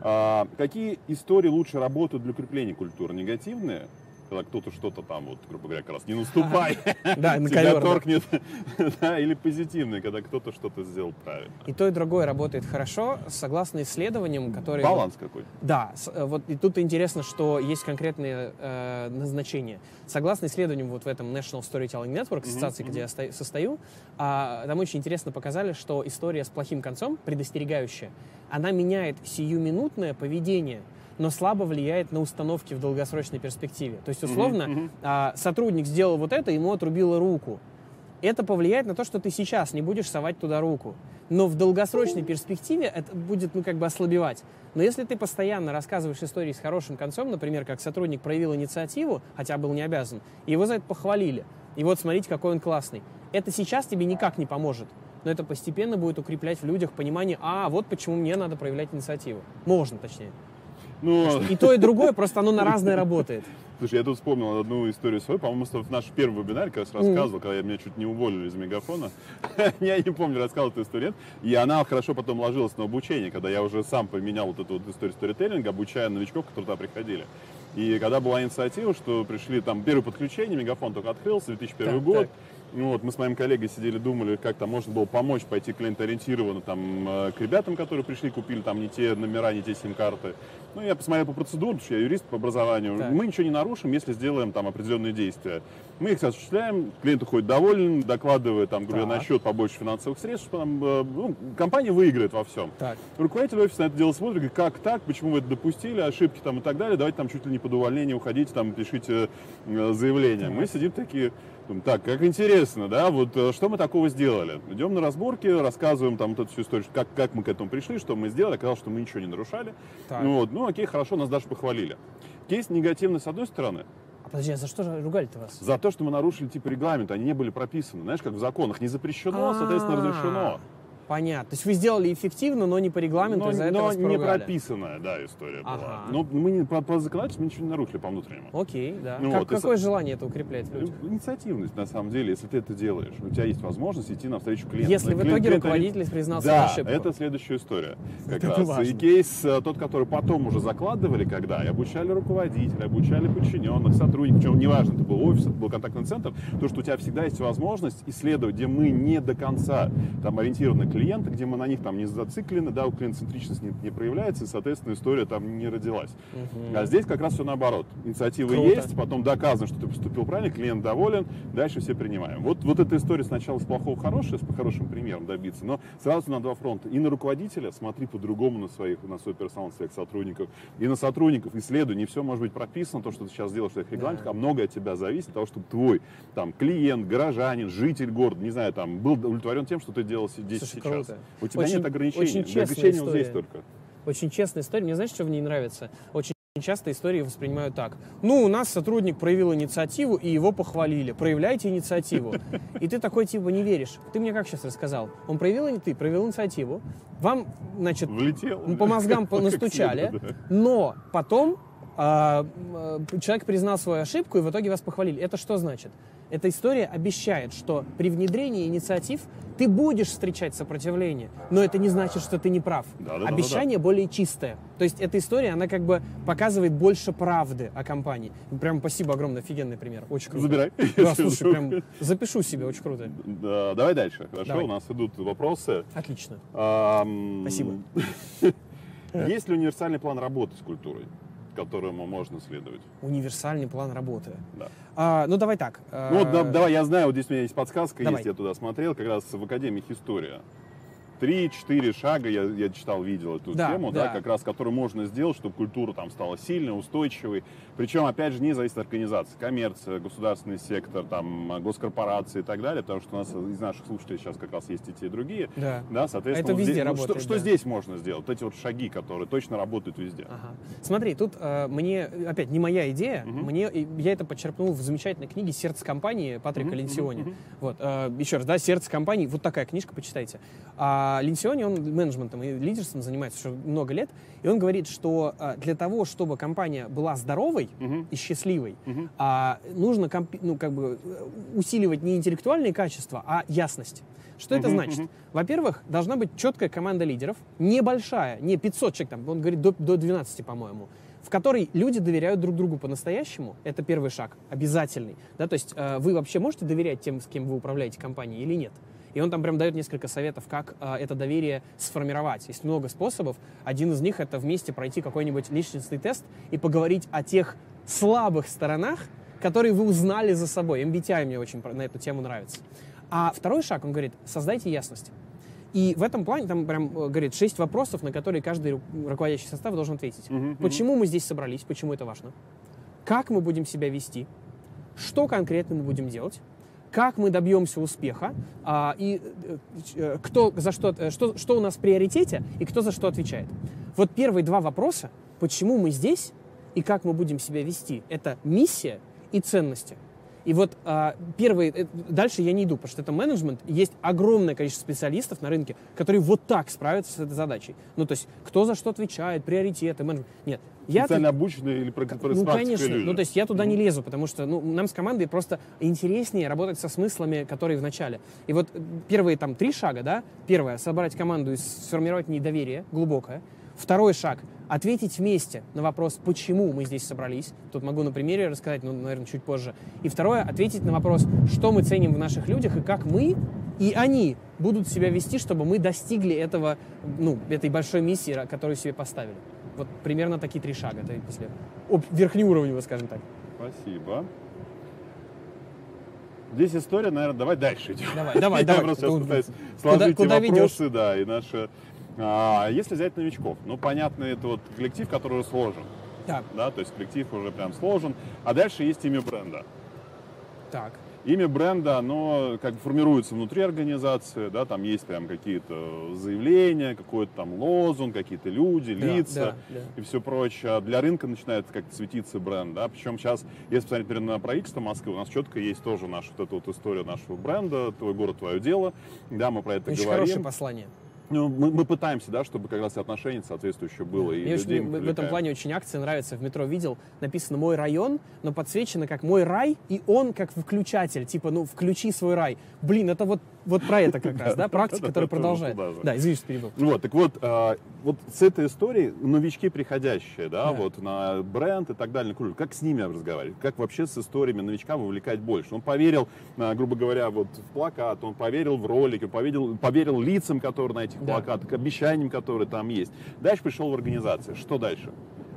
A: А, какие истории лучше работают для укрепления культуры? Негативные? Когда кто-то что-то там, вот, грубо говоря, как раз не наступай,
B: Да, на
A: тебя торкнет. Да, Или позитивные, когда кто-то что-то сделал правильно.
B: И то, и другое работает хорошо, согласно исследованиям, которые...
A: Баланс какой.
B: Да, э, вот и тут интересно, что есть конкретные э, назначения. Согласно исследованиям вот в этом National Storytelling Network, ассоциации, где я сто- состою, а, там очень интересно показали, что история с плохим концом, предостерегающая, она меняет сиюминутное поведение, но слабо влияет на установки в долгосрочной перспективе. То есть, условно,
A: мгм.
B: а, сотрудник сделал вот это, ему отрубило руку. Это повлияет на то, что ты сейчас не будешь совать туда руку. Но в долгосрочной перспективе это будет, ну, как бы ослабевать. Но если ты постоянно рассказываешь истории с хорошим концом, например, как сотрудник проявил инициативу, хотя был не обязан, и его за это похвалили, и вот смотрите, какой он классный, это сейчас тебе никак не поможет. Но это постепенно будет укреплять в людях понимание, а вот почему мне надо проявлять инициативу. Можно, точнее.
A: Ну,
B: И то, и другое, просто оно на разное работает.
A: Слушай, я тут вспомнил одну историю свою, по-моему, в наш первый вебинар, как раз рассказывал, когда меня чуть не уволили из мегафона. я не помню, рассказывал эту историю. И она хорошо потом ложилась на обучение, когда я уже сам поменял вот эту вот историю сторителлинга, обучая новичков, которые туда приходили. И когда была инициатива, что пришли там первое подключение, мегафон только открылся, 2001
B: Так,
A: год.
B: так.
A: Ну вот, мы с моим коллегой сидели, думали, как там можно было помочь пойти клиентоориентированно там, э, к ребятам, которые пришли, купили там не те номера, не те сим-карты. Ну, я посмотрел по процедуре, потому что я юрист по образованию.
B: Так.
A: Мы ничего не нарушим, если сделаем там определенные действия. Мы их осуществляем, клиент уходит доволен, докладывает там, говорю,
B: Так.
A: на счет побольше финансовых средств, что там, э, ну, компания выиграет во всем.
B: Так.
A: Руководитель офиса на это дело смотрит, говорит, как так, почему вы это допустили, ошибки там и так далее, давайте там чуть ли не под увольнение уходите, там пишите э, заявление. Мы сидим такие, так, как интересно, да, вот э, что мы такого сделали? Идем на разборки, рассказываем там вот эту всю историю, как, как мы к этому пришли, что мы сделали, оказалось, что мы ничего не нарушали.
B: Так.
A: Ну, вот, ну окей, хорошо, нас даже похвалили. Кейс негативный с одной стороны,
B: А подожди, а за что же ругали-то вас?
A: за то, что мы нарушили типа регламент, они не были прописаны, знаешь, как в законах, не запрещено, соответственно,
B: А,
A: разрешено.
B: Понятно. То есть вы сделали эффективно, но не по регламенту,
A: Но,
B: и за это
A: но не прописанная, да, история была.
B: Ага.
A: Но мы не, по, по законодательству мы ничего не нарушили по внутреннему.
B: Окей, да.
A: Ну
B: Как-
A: вот, и
B: какое
A: со-
B: желание это укреплять в людях?
A: Инициативность, на самом деле, если ты это делаешь, у тебя есть возможность идти навстречу клиенту.
B: Если в
A: Клиент-
B: итоге
A: клиент-
B: руководитель признался в
A: Да,
B: ошибку.
A: это следующая история. Как
B: Это
A: раз.
B: важно.
A: И кейс э, тот, который потом уже закладывали, когда и обучали руководителя, обучали подчиненных, сотрудников, причем неважно, это был офис, это был контактный центр, то, что у тебя всегда есть возможность исследовать, где мы не до конца там ориентированы к клиента, где мы на них там не зациклены, да, у клиент-центричность не, не проявляется, и, соответственно, история там не родилась. Угу. А здесь как раз все наоборот. Инициатива Круто. есть, потом доказано, что ты поступил правильно, клиент доволен, дальше все принимаем. Вот, вот эта история сначала с плохого хорошего, с хорошим примером добиться, но сразу на два фронта. И на руководителя смотри по-другому на своих, на свой персонал, своих сотрудников, и на сотрудников исследуй. Не все может быть прописано, то, что ты сейчас делаешь в своих регламентах, да. а многое от тебя зависит от того, чтобы твой там клиент, горожанин, житель города, не знаю, там, был удовлетворен тем, что ты делал здесь Слушай, сейчас. Круто. У тебя очень, нет ограничений. Очень ограничения вот здесь только.
B: Очень честная история. Мне знаешь, что в ней нравится? Очень часто истории воспринимают так. Ну, у нас сотрудник проявил инициативу, и его похвалили. Проявляйте инициативу. И ты такой типа не веришь. Ты мне как сейчас рассказал? Он проявил, ты проявил инициативу, вам, значит,
A: Влетел.
B: по мозгам настучали, но потом а, человек признал свою ошибку, и в итоге вас похвалили. Это что значит? Эта история обещает, что при внедрении инициатив ты будешь встречать сопротивление, но это не значит, что ты не прав. Да, да, Обещание да, да. более чистое. То есть эта история, она как бы показывает больше правды о компании. Прям спасибо огромное, офигенный пример. Очень круто.
A: Забирай.
B: Да, слушай, прям запишу себе, очень круто.
A: Да, давай дальше. Хорошо, давай. у нас идут вопросы.
B: Отлично.
A: Ам...
B: Спасибо.
A: Есть ли универсальный план работы с культурой? Которому можно следовать.
B: Универсальный план работы.
A: Да.
B: А, ну, давай так.
A: Ну, вот, да, давай, я знаю, вот здесь у меня есть подсказка, давай. есть, я туда смотрел, как раз в Академии История три-четыре шага, я, я читал, видел эту да, тему, да. да, как раз, которую можно сделать, чтобы культура там стала сильной, устойчивой. Причем, опять же, не зависит от организации. Коммерция, государственный сектор, там, госкорпорации и так далее, потому что у нас из наших слушателей сейчас как раз есть и те, и другие.
B: Да.
A: да соответственно,
B: Это везде
A: здесь,
B: работает,
A: что,
B: да.
A: что здесь можно сделать? Вот эти вот шаги, которые точно работают везде.
B: Ага. Смотри, тут э, мне, опять, не моя идея, угу. мне, я это подчеркнул в замечательной книге «Сердце компании» Патрика угу, Ленсиони. Угу, угу. Вот, э, еще раз, да, «Сердце компании», вот такая книжка, почитайте. А Ленсиони, он менеджментом и лидерством занимается уже много лет, и он говорит, что а, для того, чтобы компания была здоровой uh-huh. и счастливой, uh-huh. а, нужно ну, как бы усиливать не интеллектуальные качества, а ясность. Что uh-huh, это значит? Uh-huh. Во-первых, должна быть четкая команда лидеров, небольшая, не 500 человек, там, он говорит до, до 12, по-моему, в которой люди доверяют друг другу по-настоящему. Это первый шаг, обязательный. Да, то есть э, вы вообще можете доверять тем, с кем вы управляете компанией или нет? И он там прям дает несколько советов, как э, это доверие сформировать. Есть много способов. Один из них это вместе пройти какой-нибудь личностный тест и поговорить о тех слабых сторонах, которые вы узнали за собой. MBTI мне очень на эту тему нравится. А второй шаг, он говорит, создайте ясность. И в этом плане там прям э, говорит шесть вопросов, на которые каждый руководящий состав должен ответить. Uh-huh, почему мы здесь собрались, почему это важно? Как мы будем себя вести? Что конкретно мы будем делать? Как мы добьемся успеха, а, и э, э, кто за что, э, что, что у нас в приоритете, и кто за что отвечает. Вот первые два вопроса, почему мы здесь и как мы будем себя вести, это миссия и ценности. И вот а, первый, э, дальше я не иду, потому что это менеджмент, есть огромное количество специалистов на рынке, которые вот так справятся с этой задачей. Ну, то есть, кто за что отвечает, приоритеты, менеджмент. Нет.
A: Я Специально обученные или про,
B: Ну, конечно. Люди. Ну, то есть, я туда mm-hmm. не лезу, потому что ну, нам с командой просто интереснее работать со смыслами, которые в начале. И вот первые там три шага, да, первое, собрать команду и сформировать недоверие глубокое. Второй шаг — ответить вместе на вопрос, почему мы здесь собрались. Тут могу на примере рассказать, но, наверное, чуть позже. И второе — ответить на вопрос, что мы ценим в наших людях и как мы и они будут себя вести, чтобы мы достигли этого, ну, этой большой миссии, которую себе поставили. Вот примерно такие три шага. Это если верхнеуровневого, скажем так.
A: Спасибо. Здесь история, наверное, давай дальше идем.
B: Давай, давай, давай.
A: Я просто пытаюсь сложить куда, куда вопросы, ведешь? да, и наши а если взять новичков, ну, понятно, это вот коллектив, который уже сложен.
B: Так.
A: Да, то есть коллектив уже прям сложен. А дальше есть имя бренда.
B: Так.
A: Имя бренда, оно как бы формируется внутри организации, да, там есть прям какие-то заявления, какой-то там лозунг, какие-то люди, да, лица да, да. и все прочее. А для рынка начинает как-то светиться бренд, да, причем сейчас, если посмотреть, например, на проект Москвы, у нас четко есть тоже наша вот эта вот история нашего бренда, твой город, твое дело, да, мы про это
B: Очень
A: говорим.
B: хорошее послание.
A: Ну, мы, мы пытаемся, да, чтобы как раз отношение соответствующее было.
B: И Мне очень, в этом плане очень акция нравится. В метро видел, написано «Мой район», но подсвечено как «Мой рай», и он как включатель, типа, ну, включи свой рай. Блин, это вот вот про это как раз, да, практика, которая продолжает. Да, извините, что перебил.
A: Вот, так вот, а, вот с этой историей новички приходящие, да, вот на бренд и так далее, как с ними разговаривать, как вообще с историями новичка вовлекать больше. Он поверил, а, грубо говоря, вот в плакат, он поверил в ролики, он поверил, поверил лицам, которые на этих плакатах, обещаниям, которые там есть. Дальше пришел в организацию. Что дальше?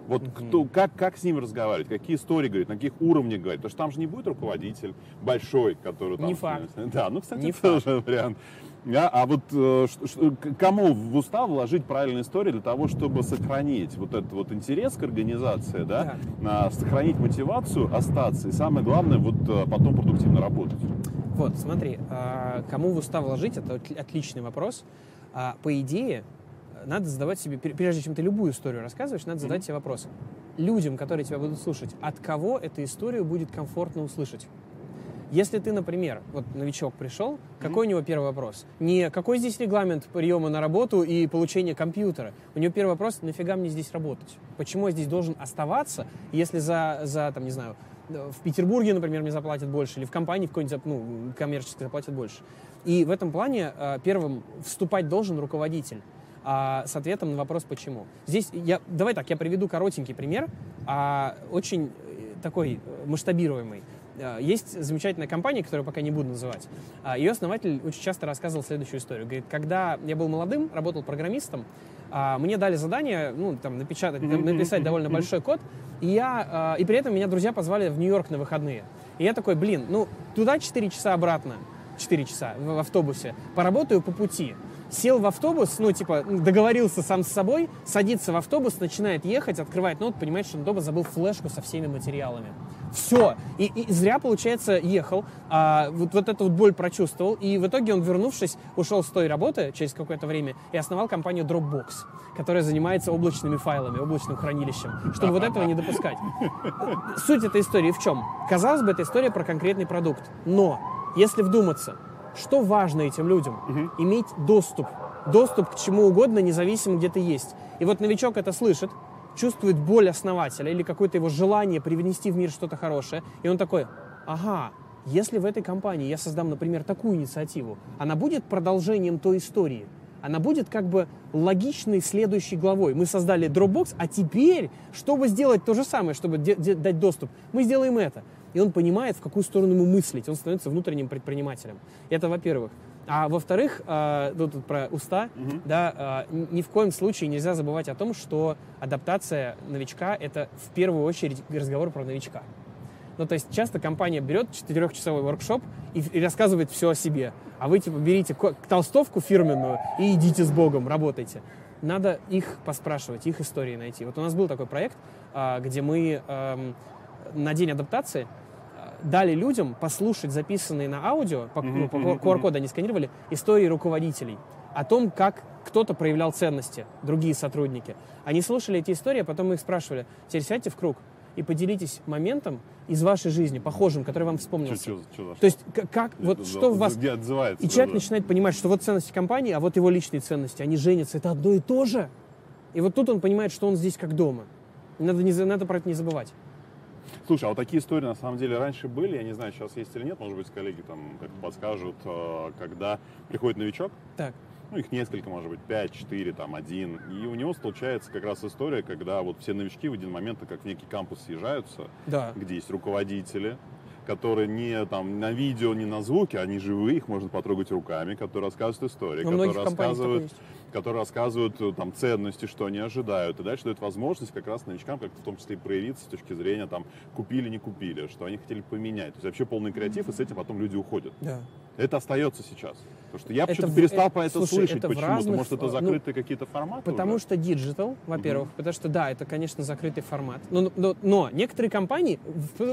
A: Вот mm-hmm. кто, как, как с ним разговаривать, какие истории говорить, на каких уровнях говорить. Потому что там же не будет руководитель большой, который там...
B: Не факт.
A: Да, ну, кстати, не тоже факт. вариант. А, а вот э, кому в устав вложить правильные истории для того, чтобы сохранить вот этот вот интерес к организации, да, да. сохранить мотивацию, остаться и самое главное, вот э, потом продуктивно работать?
B: Вот, смотри, а, кому в устав вложить, это отличный вопрос. А, по идее, надо задавать себе, прежде чем ты любую историю рассказываешь, надо задать mm-hmm. себе вопрос. Людям, которые тебя будут слушать, от кого эту историю будет комфортно услышать? Если ты, например, вот новичок пришел, mm-hmm. какой у него первый вопрос? Не какой здесь регламент приема на работу и получения компьютера. У него первый вопрос, нафига мне здесь работать? Почему я здесь должен оставаться, если за, за там, не знаю, в Петербурге, например, мне заплатят больше, или в компании в какой-нибудь ну, коммерческой заплатят больше. И в этом плане э, первым вступать должен руководитель а, с ответом на вопрос «почему?». Здесь я, давай так, я приведу коротенький пример, а, очень э, такой э, масштабируемый. А, есть замечательная компания, которую пока не буду называть. А, Ее основатель очень часто рассказывал следующую историю. Говорит, когда я был молодым, работал программистом, мне дали задание, ну, там, напечатать, написать довольно большой код, и я, и при этом меня друзья позвали в Нью-Йорк на выходные. И я такой, блин, ну, туда 4 часа обратно, 4 часа в автобусе, поработаю по пути сел в автобус, ну, типа, договорился сам с собой, садится в автобус, начинает ехать, открывает ноут, понимает, что он дома забыл флешку со всеми материалами. Все. И, и зря, получается, ехал, а, вот, вот эту вот боль прочувствовал, и в итоге он, вернувшись, ушел с той работы через какое-то время и основал компанию Dropbox, которая занимается облачными файлами, облачным хранилищем, чтобы вот этого не допускать. Суть этой истории в чем? Казалось бы, это история про конкретный продукт, но если вдуматься, что важно этим людям? Угу. Иметь доступ. Доступ к чему угодно, независимо где ты есть. И вот новичок это слышит, чувствует боль основателя или какое-то его желание привнести в мир что-то хорошее, и он такой, ага, если в этой компании я создам, например, такую инициативу, она будет продолжением той истории, она будет как бы логичной следующей главой. Мы создали Dropbox, а теперь, чтобы сделать то же самое, чтобы дать доступ, мы сделаем это и он понимает, в какую сторону ему мыслить, он становится внутренним предпринимателем. Это во-первых. А во-вторых, э, тут про уста, угу. да, э, ни в коем случае нельзя забывать о том, что адаптация новичка — это в первую очередь разговор про новичка. Ну, то есть часто компания берет четырехчасовой воркшоп и, и рассказывает все о себе, а вы, типа, берите толстовку фирменную и идите с Богом, работайте. Надо их поспрашивать, их истории найти. Вот у нас был такой проект, э, где мы эм, на день адаптации дали людям послушать записанные на аудио, по, ну, по QR-коду они сканировали, истории руководителей о том, как кто-то проявлял ценности, другие сотрудники. Они слушали эти истории, а потом мы их спрашивали, теперь сядьте в круг и поделитесь моментом из вашей жизни, похожим, который вам вспомнился. Чё, чё, чё, То есть как, вот что в вас...
A: Отзывается,
B: и человек да. начинает понимать, что вот ценности компании, а вот его личные ценности, они женятся, это одно и то же. И вот тут он понимает, что он здесь как дома. Надо, не, надо про это не забывать.
A: Слушай, а вот такие истории на самом деле раньше были, я не знаю, сейчас есть или нет, может быть, коллеги там как подскажут, э, когда приходит новичок,
B: так.
A: ну их несколько, может быть, 5, 4, там, один, и у него случается как раз история, когда вот все новички в один момент как в некий кампус съезжаются,
B: да.
A: где есть руководители, которые не там на видео, не на звуки, они живые, их можно потрогать руками, которые рассказывают истории, Но которые рассказывают, которые рассказывают э, там ценности, что они ожидают. И дальше дают возможность как раз новичкам как в том числе и проявиться с точки зрения там купили, не купили, что они хотели поменять. То есть вообще полный креатив, и с этим потом люди уходят.
B: Да.
A: Это остается сейчас. Потому что я почему-то перестал это, по это слушай, слышать почему-то. Разных, Может, это ну, закрытые ну, какие-то форматы?
B: Потому
A: уже?
B: что digital, во-первых. Угу. Потому что, да, это, конечно, закрытый формат. Но, но, но некоторые компании,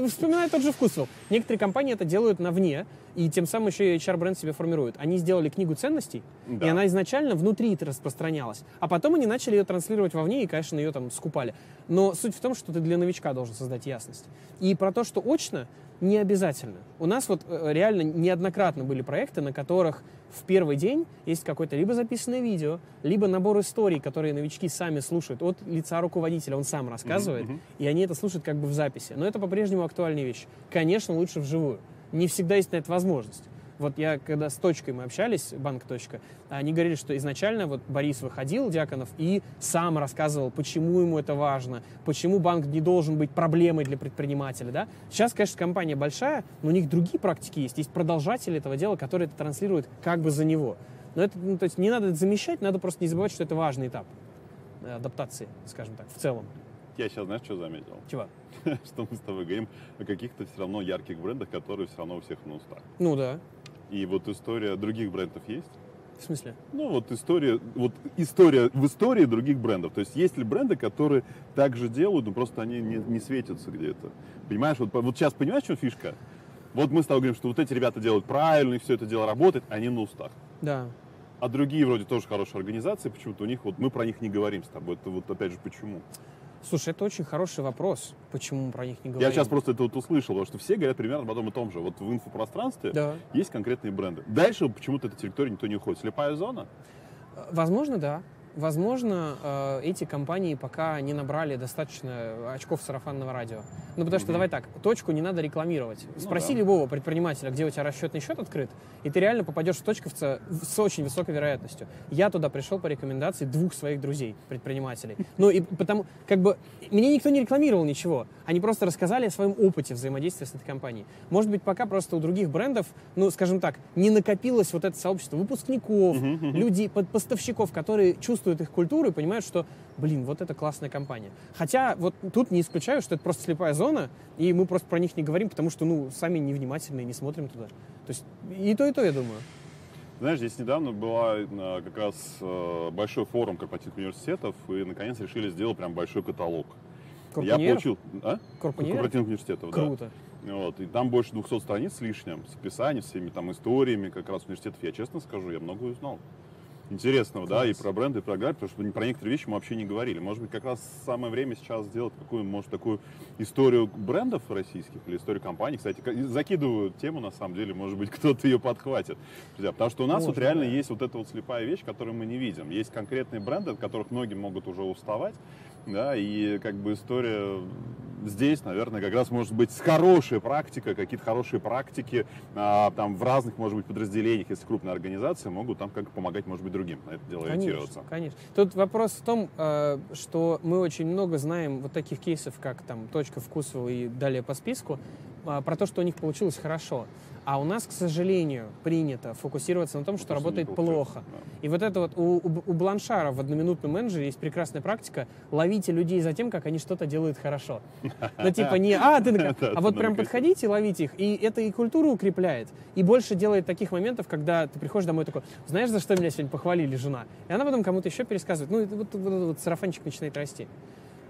B: вспоминаю тот же вкусвелл, некоторые компании это делают на вне, и тем самым еще и HR-бренд себе формируют. Они сделали книгу ценностей, да. и она изначально внутри распространялась. А потом они начали ее транслировать вовне, и, конечно, ее там скупали. Но суть в том, что ты для новичка должен создать ясность. И про то, что очно, не обязательно. У нас вот э, реально неоднократно были проекты, на которых в первый день есть какое-то либо записанное видео, либо набор историй, которые новички сами слушают от лица руководителя, он сам рассказывает, mm-hmm. и они это слушают как бы в записи. Но это по-прежнему актуальная вещь. Конечно, лучше вживую. Не всегда есть на это возможность. Вот я, когда с точкой мы общались, банк точка, они говорили, что изначально вот Борис выходил, Дьяконов, и сам рассказывал, почему ему это важно, почему банк не должен быть проблемой для предпринимателя, да. Сейчас, конечно, компания большая, но у них другие практики есть, есть продолжатели этого дела, которые это транслируют как бы за него. Но это, ну, то есть не надо это замещать, надо просто не забывать, что это важный этап э, адаптации, скажем так, в целом.
A: Я сейчас, знаешь, что заметил?
B: Чего?
A: что мы с тобой говорим о каких-то все равно ярких брендах, которые все равно у всех на устах.
B: Ну да.
A: И вот история других брендов есть?
B: В смысле?
A: Ну, вот история, вот история в истории других брендов. То есть есть ли бренды, которые так же делают, но просто они не, не светятся где-то. Понимаешь, вот, вот сейчас понимаешь, что фишка? Вот мы с тобой говорим, что вот эти ребята делают правильно, и все это дело работает, они на устах.
B: Да.
A: А другие вроде тоже хорошие организации, почему-то у них, вот мы про них не говорим с тобой. Это вот опять же почему?
B: Слушай, это очень хороший вопрос, почему мы про них не говорим.
A: Я сейчас просто это вот услышал, потому что все говорят примерно об одном и том же. Вот в инфопространстве
B: да.
A: есть конкретные бренды. Дальше почему-то эта территория никто не уходит. Слепая зона?
B: Возможно, да. Возможно, э, эти компании пока не набрали достаточно очков сарафанного радио. Ну, потому что, давай так, точку не надо рекламировать. Ну Спроси да. любого предпринимателя, где у тебя расчетный счет открыт, и ты реально попадешь в точковца с очень высокой вероятностью. Я туда пришел по рекомендации двух своих друзей, предпринимателей. Ну, и потому, как бы, мне никто не рекламировал ничего. Они просто рассказали о своем опыте взаимодействия с этой компанией. Может быть, пока просто у других брендов, ну, скажем так, не накопилось вот это сообщество выпускников, людей, поставщиков, которые чувствуют чувствуют их культуру и понимают, что, блин, вот это классная компания. Хотя вот тут не исключаю, что это просто слепая зона, и мы просто про них не говорим, потому что, ну, сами невнимательные, не смотрим туда. То есть и то, и то, я думаю.
A: Знаешь, здесь недавно была э, как раз э, большой форум корпоративных университетов, и наконец решили сделать прям большой каталог. Я получил... А? Корпоративных университетов,
B: Круто.
A: да. Вот, и там больше 200 страниц с лишним, с описанием, всеми там историями как раз университетов. Я честно скажу, я многое узнал интересного, Класс. да, и про бренды, и про гайд, потому что про некоторые вещи мы вообще не говорили. Может быть, как раз самое время сейчас сделать какую, может, такую историю брендов российских или историю компаний. Кстати, закидываю тему, на самом деле, может быть, кто-то ее подхватит. Друзья, потому что у нас Можно, вот реально да. есть вот эта вот слепая вещь, которую мы не видим. Есть конкретные бренды, от которых многие могут уже уставать, да, и как бы история здесь, наверное, как раз может быть хорошая практика, какие-то хорошие практики а, там в разных, может быть, подразделениях, если крупная организация, могут там как помогать, может быть, другим на это дело
B: конечно,
A: ориентироваться.
B: Конечно. Тут вопрос в том, э, что мы очень много знаем вот таких кейсов, как там точка вкусу и далее по списку, а, про то, что у них получилось хорошо. А у нас, к сожалению, принято фокусироваться на том, что работает плохо. Да. И вот это вот у, у, Бланшара в одноминутном менеджере есть прекрасная практика. Ловите людей за тем, как они что-то делают хорошо. Ну, типа не, а, ты, а вот прям подходите, ловите их. И это и культуру укрепляет, и больше делает таких моментов, когда ты приходишь домой такой, знаешь, за что меня сегодня похвалили жена? И она потом кому-то еще пересказывает. Ну, вот, вот, вот, вот сарафанчик начинает расти.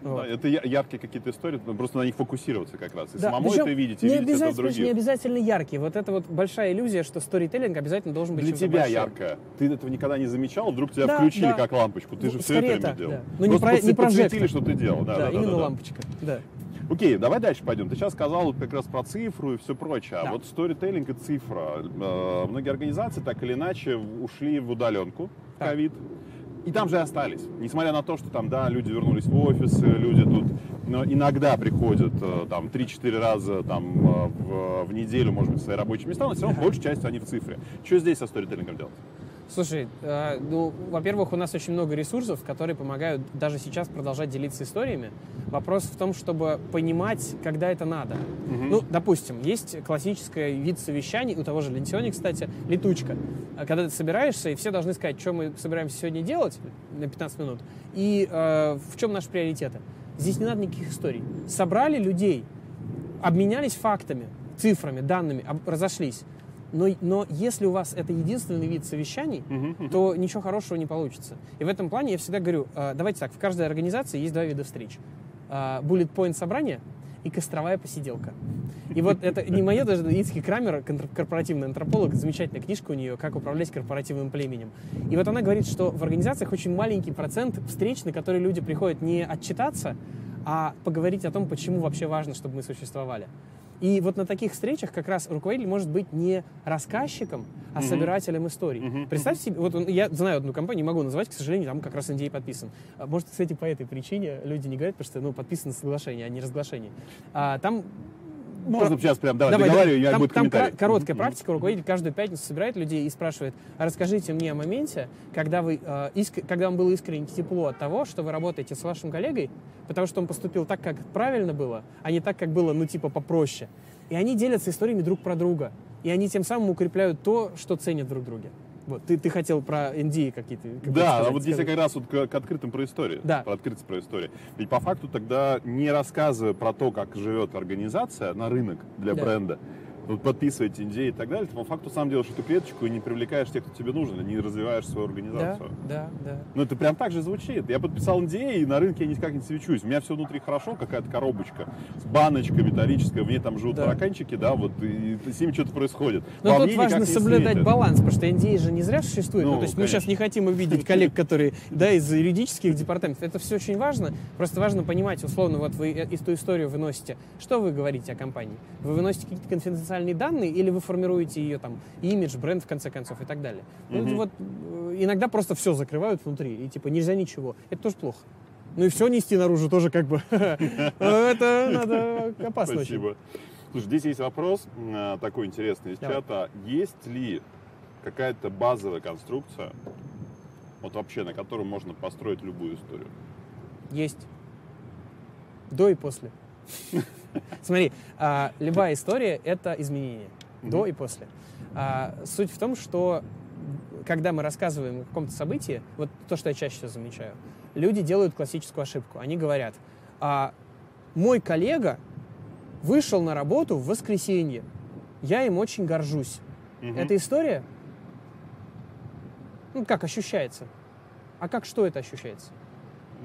A: Вот. Да, это яркие какие-то истории, просто на них фокусироваться как раз. И да. самому Причем это видеть, и не видеть это в других.
B: не обязательно яркие. Вот это вот большая иллюзия, что сторителлинг обязательно должен быть
A: Для тебя большим. Ты этого никогда не замечал, вдруг тебя да, включили да. как лампочку. Ты же все это делал. Да.
B: Ну, не, про, не
A: подсветили, что ты делал. Да,
B: да, да, именно да, да. лампочка. Да.
A: Окей, давай дальше пойдем. Ты сейчас сказал как раз про цифру и все прочее. А да. А вот сторителлинг и цифра. Э, многие организации так или иначе ушли в удаленку, ковид. И там же остались. Несмотря на то, что там, да, люди вернулись в офисы, люди тут но иногда приходят э, там 3-4 раза там, э, в, в неделю, может быть, в свои рабочие места, но все равно большей частью они в цифре. Что здесь со сторителлингом делать?
B: Слушай, э, ну, во-первых, у нас очень много ресурсов, которые помогают даже сейчас продолжать делиться историями. Вопрос в том, чтобы понимать, когда это надо. Угу. Ну, допустим, есть классический вид совещаний, у того же Лентиони, кстати, летучка. Когда ты собираешься, и все должны сказать, что мы собираемся сегодня делать на 15 минут, и э, в чем наши приоритеты. Здесь не надо никаких историй. Собрали людей, обменялись фактами, цифрами, данными, разошлись но, но если у вас это единственный вид совещаний, uh-huh, то ничего хорошего не получится. И в этом плане я всегда говорю, э, давайте так, в каждой организации есть два вида встреч. Bullet point собрание и костровая посиделка. И вот это не мое даже, Ицки Крамер, корпоративный антрополог, замечательная книжка у нее «Как управлять корпоративным племенем». И вот она говорит, что в организациях очень маленький процент встреч, на которые люди приходят не отчитаться, а поговорить о том, почему вообще важно, чтобы мы существовали. И вот на таких встречах как раз руководитель может быть не рассказчиком, а mm-hmm. собирателем историй. Mm-hmm. Представь себе, вот он, я знаю одну компанию, не могу назвать, к сожалению, там как раз NDA подписан. А, может, кстати, по этой причине люди не говорят, потому что ну, подписано соглашение, а не разглашение. А, там
A: Можно сейчас прям, давай,
B: Давай,
A: договаривай,
B: да.
A: я
B: там,
A: будет
B: там кор- короткая практика. Руководитель каждую пятницу собирает людей и спрашивает, а расскажите мне о моменте, когда, вы, э, иск- когда вам было искренне тепло от того, что вы работаете с вашим коллегой, потому что он поступил так, как правильно было, а не так, как было, ну, типа, попроще. И они делятся историями друг про друга. И они тем самым укрепляют то, что ценят друг друга. Вот, ты, ты хотел про NDA какие-то как
A: Да,
B: сказать,
A: а вот здесь я как раз вот к, к открытым про историю.
B: Да.
A: Про открытость про историю. Ведь по факту тогда не рассказывая про то, как живет организация на рынок для
B: Да.
A: бренда, подписываете NDA и так далее, ты по факту сам делаешь эту клеточку и не привлекаешь тех, кто тебе нужен, не развиваешь свою
B: Да,
A: организацию.
B: да, да.
A: Ну, это прям так же звучит. Я подписал NDA, и на рынке я никак не свечусь. У меня все внутри хорошо, какая-то коробочка с баночкой металлическая, в ней там живут
B: Да.
A: тараканчики, да, вот, и, с ними что-то происходит.
B: Но
A: Во
B: тут важно соблюдать
A: светит.
B: баланс, потому что NDA же не зря существует. Ну,
A: Ну,
B: то есть мы
A: конечно.
B: сейчас не хотим увидеть коллег, которые, да, из юридических департаментов. Это все очень важно. Просто важно понимать, условно, вот вы эту историю выносите. Что вы говорите о компании? Вы выносите какие-то конфиденциальные данные или вы формируете ее там имидж, бренд, в конце концов, и так далее. Ну,
A: Мгм.
B: вот э, иногда просто все закрывают внутри, и типа нельзя ничего. Это тоже плохо. Ну и все нести наружу тоже как бы. Это надо опасно.
A: Спасибо. Слушай, здесь есть вопрос э, такой интересный из чата. Есть ли какая-то базовая конструкция, вот вообще, на которой можно построить любую историю?
B: Есть. До и после. Смотри, а, любая история — это изменение. До и после. А, Суть в том, что когда мы рассказываем о каком-то событии, вот то, что я чаще всего замечаю, люди делают классическую ошибку. Они говорят, а, мой коллега вышел на работу в воскресенье. Я им очень горжусь.
A: Мгм.
B: Эта история, ну, как ощущается? А как что это ощущается?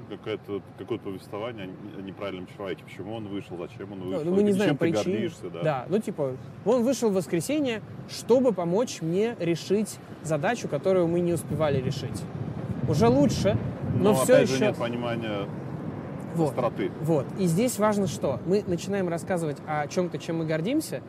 A: Какое-то, какое-то повествование о не- о неправильном человеке. Почему он вышел, зачем он
B: Ну,
A: вышел,
B: мы не знаем
A: чем ты
B: причин.
A: гордишься. Да.
B: Да, ну типа, он вышел в воскресенье, чтобы помочь мне решить задачу, которую мы не успевали решить. Уже лучше, но,
A: Но,
B: все
A: опять
B: еще...
A: же нет понимания
B: Вот.
A: остроты.
B: Вот. И здесь важно что? Мы начинаем рассказывать о чем-то, чем мы гордимся,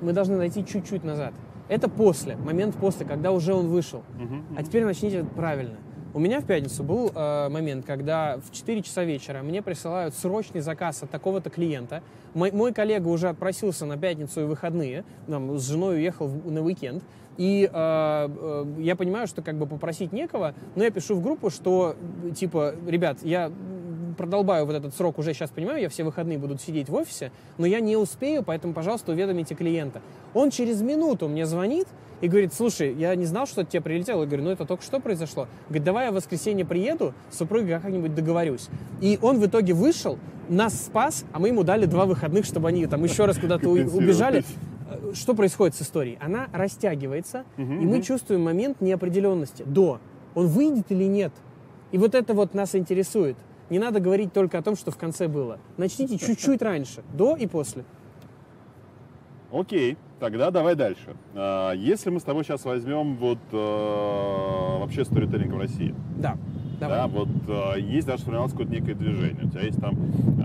B: мы должны найти чуть-чуть назад. Это после, момент после, когда уже он вышел.
A: Мгм.
B: А теперь начните правильно. У меня в пятницу был э, момент, когда в 4 часа вечера мне присылают срочный заказ от такого-то клиента. Мой, мой коллега уже отпросился на пятницу и выходные, там, с женой уехал в- на уикенд. И э, э, я понимаю, что как бы попросить некого, но я пишу в группу, что типа, ребят, я продолбаю вот этот срок уже сейчас понимаю, я все выходные буду сидеть в офисе, но я не успею, поэтому, пожалуйста, уведомите клиента. Он через минуту мне звонит и говорит, слушай, я не знал, что тебе прилетело. Я говорю, ну это только что произошло. Говорит, давай я в воскресенье приеду, с супругой как-нибудь договорюсь. И он в итоге вышел, нас спас, а мы ему дали два выходных, чтобы они там еще раз куда-то убежали. Что происходит с историей? Она растягивается, и мы чувствуем момент неопределенности. До. Он выйдет или нет? И вот это вот нас интересует. Не надо говорить только о том, что в конце было. Начните чуть-чуть раньше, до и после.
A: Окей, тогда давай дальше. А, Если мы с тобой сейчас возьмем вот э, вообще сторителлинг в России,
B: Да, давай.
A: да, вот э, есть даже сформировалось какое-то некое движение. У тебя есть там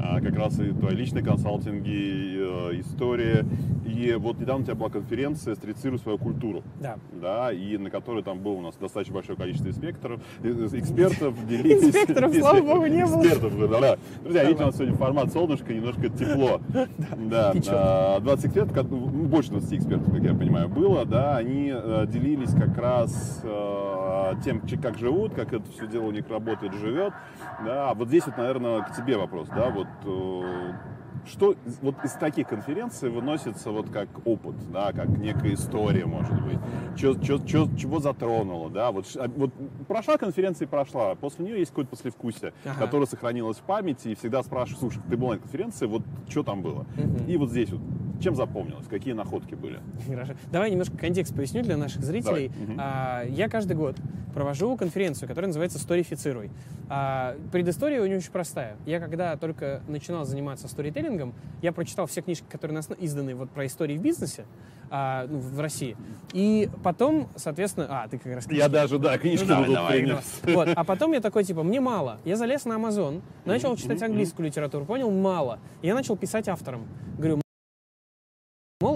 A: а, как раз и твои личные консалтинги, э, история. И вот недавно у тебя была конференция «Стрицируй свою культуру»,
B: Да.
A: да, и на которой там было у нас достаточно большое количество инспекторов, э, э, экспертов.
B: Инспекторов, слава богу, не было.
A: Экспертов, да. Друзья, видите, у нас сегодня формат солнышко, немножко тепло. Да,
B: Ничего.
A: а, 20 экспертов, как- ну, больше 20 экспертов, как я понимаю, было, да, они э, делились как раз э, тем, как живут, как это все дело у них работает, живет, да, А вот здесь вот, наверное, к тебе вопрос, да, вот э, что вот из таких конференций выносится вот как опыт, да, как некая история, может быть, чё, чё- чё- чего затронуло, да, вот, а, вот прошла конференция и прошла, после нее есть какое-то послевкусие,
B: Ага.
A: которое сохранилось в памяти, и всегда спрашиваешь, слушай, ты был на конференции, вот что там было?
B: Мгм.
A: И вот здесь вот, чем запомнилось, какие находки были?
B: Хорошо. Давай немножко контекст поясню для наших зрителей.
A: Давай.
B: А, Я каждый год провожу конференцию, которая называется «Сторифицируй». А, Предыстория у нее очень простая. Я когда только начинал заниматься сторителлингом, я прочитал все книжки, которые нас изданы вот про истории в бизнесе а, ну, в России. И потом, соответственно... А, ты как раз...
A: Я даже, да, книжки
B: Ну, давай, давай. Вот. А потом я такой, типа, мне мало. Я залез на Amazon, начал читать английскую литературу, понял, мало. И я начал писать авторам. Говорю,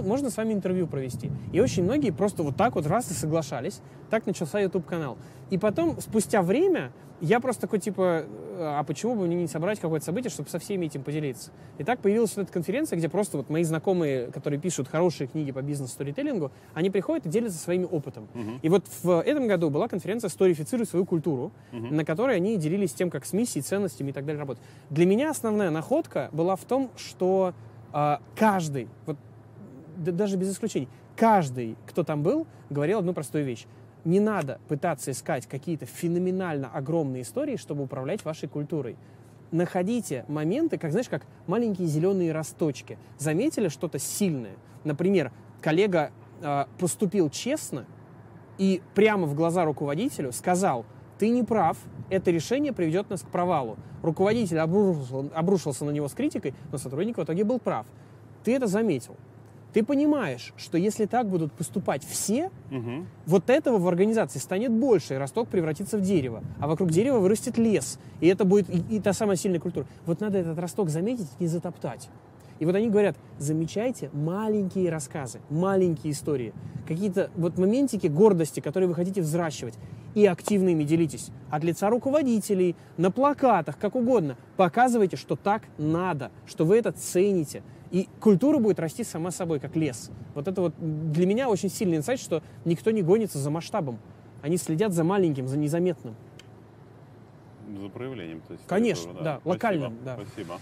B: можно с вами интервью провести. И очень многие просто вот так вот раз и соглашались. Так начался YouTube-канал. И потом, спустя время, я просто такой, типа, а почему бы мне не собрать какое-то событие, чтобы со всеми этим поделиться? И так появилась вот эта конференция, где просто вот мои знакомые, которые пишут хорошие книги по бизнес-сторителлингу, они приходят и делятся своим опытом. Uh-huh. И вот в этом году была конференция «Сторифицируй свою культуру», uh-huh. на которой они делились тем, как с миссией, ценностями и так далее работать. Для меня основная находка была в том, что э, каждый, вот да, даже без исключений, каждый, кто там был, говорил одну простую вещь не надо пытаться искать какие-то феноменально огромные истории, чтобы управлять вашей культурой. Находите моменты, как, знаешь, как маленькие зеленые росточки. Заметили что-то сильное? Например, коллега э, поступил честно и прямо в глаза руководителю сказал, ты не прав, это решение приведет нас к провалу. Руководитель обрушился, обрушился на него с критикой, но сотрудник в итоге был прав. Ты это заметил. Ты понимаешь, что если так будут поступать все, угу. вот этого в организации станет больше, и росток превратится в дерево, а вокруг дерева вырастет лес, и это будет и, и та самая сильная культура. Вот надо этот росток заметить и затоптать. И вот они говорят, замечайте маленькие рассказы, маленькие истории, какие-то вот моментики гордости, которые вы хотите взращивать, и активно ими делитесь. От лица руководителей, на плакатах, как угодно. Показывайте, что так надо, что вы это цените – и культура будет расти сама собой, как лес. Вот это вот для меня очень сильный инсайт, что никто не гонится за масштабом. Они следят за маленьким, за незаметным.
A: За проявлением, то есть.
B: Конечно, этого, да, да локальным.
A: Да. Спасибо.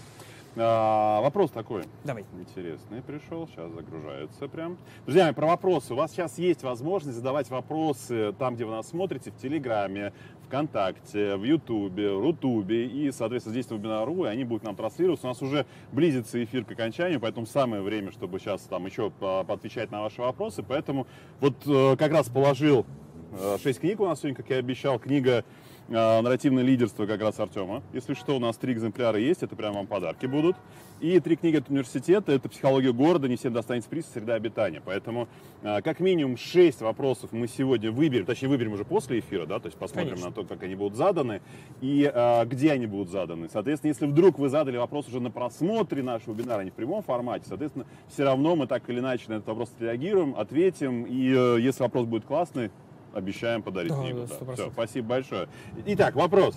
A: А, вопрос такой.
B: Давай.
A: Интересный пришел, сейчас загружается прям. Друзья про вопросы. У вас сейчас есть возможность задавать вопросы там, где вы нас смотрите, в Телеграме, ВКонтакте, в Ютубе, в Рутубе и, соответственно, здесь в вебинару, и они будут нам транслироваться. У нас уже близится эфир к окончанию, поэтому самое время, чтобы сейчас там еще поотвечать на ваши вопросы. Поэтому вот э, как раз положил 6 э, книг у нас сегодня, как я обещал. Книга э, «Нарративное лидерство» как раз Артема. Если что, у нас три экземпляра есть, это прямо вам подарки будут. И три книги от университета, это «Психология города», не всем достанется приз, «Среда обитания». Поэтому э, как минимум шесть вопросов мы сегодня выберем, точнее выберем уже после эфира, да, то есть посмотрим Конечно. на то, как они будут заданы и э, где они будут заданы. Соответственно, если вдруг вы задали вопрос уже на просмотре нашего вебинара, не в прямом формате, соответственно, все равно мы так или иначе на этот вопрос реагируем, ответим, и э, если вопрос будет классный, обещаем подарить да, книгу. Да, Все, спасибо большое. Итак, вопрос.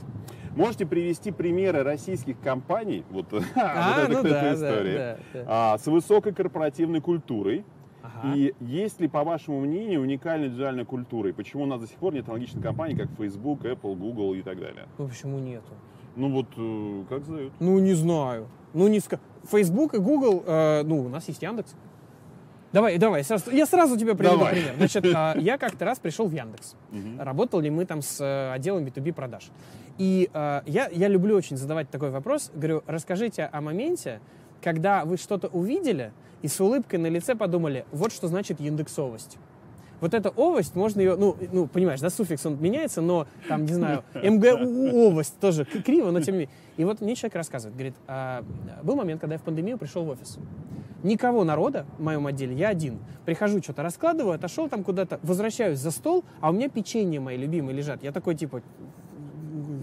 A: Можете привести примеры российских компаний, вот, а, вот ну да, история, да, да, да. А, с высокой корпоративной культурой, Ага. И есть ли, по вашему мнению, уникальной индивидуальной культурой? Почему у нас до сих пор нет аналогичных компаний, как Facebook, Apple, Google и так далее?
B: Ну, почему нету?
A: Ну, вот, э, как зовут?
B: Ну, не знаю. Ну, не ска... Facebook и Google, э, ну, у нас есть Яндекс. Давай, давай, сразу, я сразу тебе приведу давай. пример. Значит, а, я как-то раз пришел в Яндекс. Угу. Работали мы там с э, отделом B2B продаж. И э, я, я люблю очень задавать такой вопрос. Говорю, расскажите о моменте, когда вы что-то увидели и с улыбкой на лице подумали, вот что значит индексовость. Вот эта овость, можно ее, ну, ну, понимаешь, да, суффикс он меняется, но там, не знаю, МГУ овость тоже криво, но тем не менее. И вот мне человек рассказывает, говорит, а, был момент, когда я в пандемию пришел в офис. Никого народа в моем отделе, я один. Прихожу, что-то раскладываю, отошел там куда-то, возвращаюсь за стол, а у меня печенье мои любимые лежат. Я такой, типа,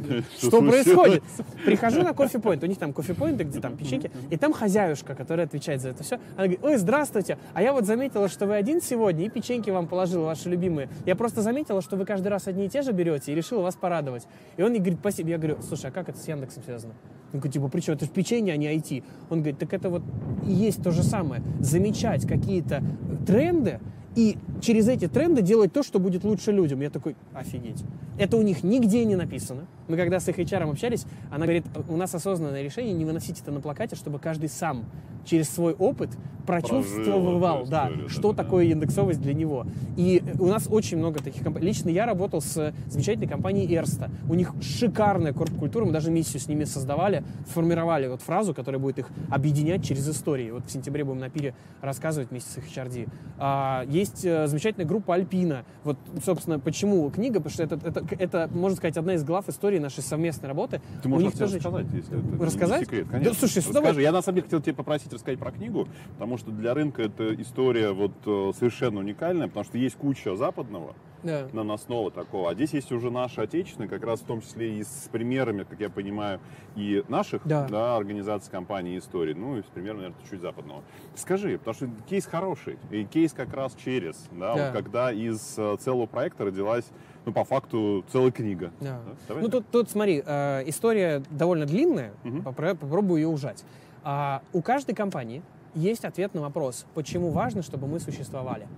B: что происходит? Прихожу на кофе-поинт, у них там кофе-поинты, где там печеньки, и там хозяюшка, которая отвечает за это все. Она говорит, ой, здравствуйте, а я вот заметила, что вы один сегодня, и печеньки вам положила, ваши любимые. Я просто заметила, что вы каждый раз одни и те же берете, и решила вас порадовать. И он говорит, спасибо. Я говорю, слушай, а как это с Яндексом связано? Он говорит, типа, при чем? Это же печенье, а не IT. Он говорит, так это вот и есть то же самое. Замечать какие-то тренды, и через эти тренды делать то, что будет лучше людям. Я такой, офигеть. Это у них нигде не написано. Мы когда с их HR общались, она говорит, у нас осознанное решение не выносить это на плакате, чтобы каждый сам через свой опыт прочувствовал, да, что да, такое да. индексовость для него. И у нас очень много таких компаний. Лично я работал с замечательной компанией Эрста. У них шикарная корп-культура, мы даже миссию с ними создавали, формировали вот фразу, которая будет их объединять через истории. Вот в сентябре будем на пире рассказывать вместе с их HRD. А, есть э, замечательная группа Альпина. Вот, собственно, почему книга? Потому что это, это, это, можно сказать, одна из глав истории нашей совместной работы.
A: Ты можешь тоже... рассказать, если это
B: рассказать?
A: не секрет, конечно.
B: Да, слушай,
A: Расскажи. Я на самом деле хотел тебя попросить рассказать про книгу, потому что для рынка эта история вот э, совершенно уникальная, потому что есть куча западного, да. наносного такого. А здесь есть уже наши отечественные, как раз в том числе и с примерами, как я понимаю, и наших да. Да, организаций, компаний, историй, ну и с примером, наверное, чуть западного. Скажи, потому что кейс хороший, и кейс как раз через, да, да. Вот, когда из э, целого проекта родилась ну, по факту, целая книга.
B: Да. Да? ну, тут, тут, смотри, э, история довольно длинная, угу. попробую ее ужать. А, у каждой компании есть ответ на вопрос, почему важно, чтобы мы существовали.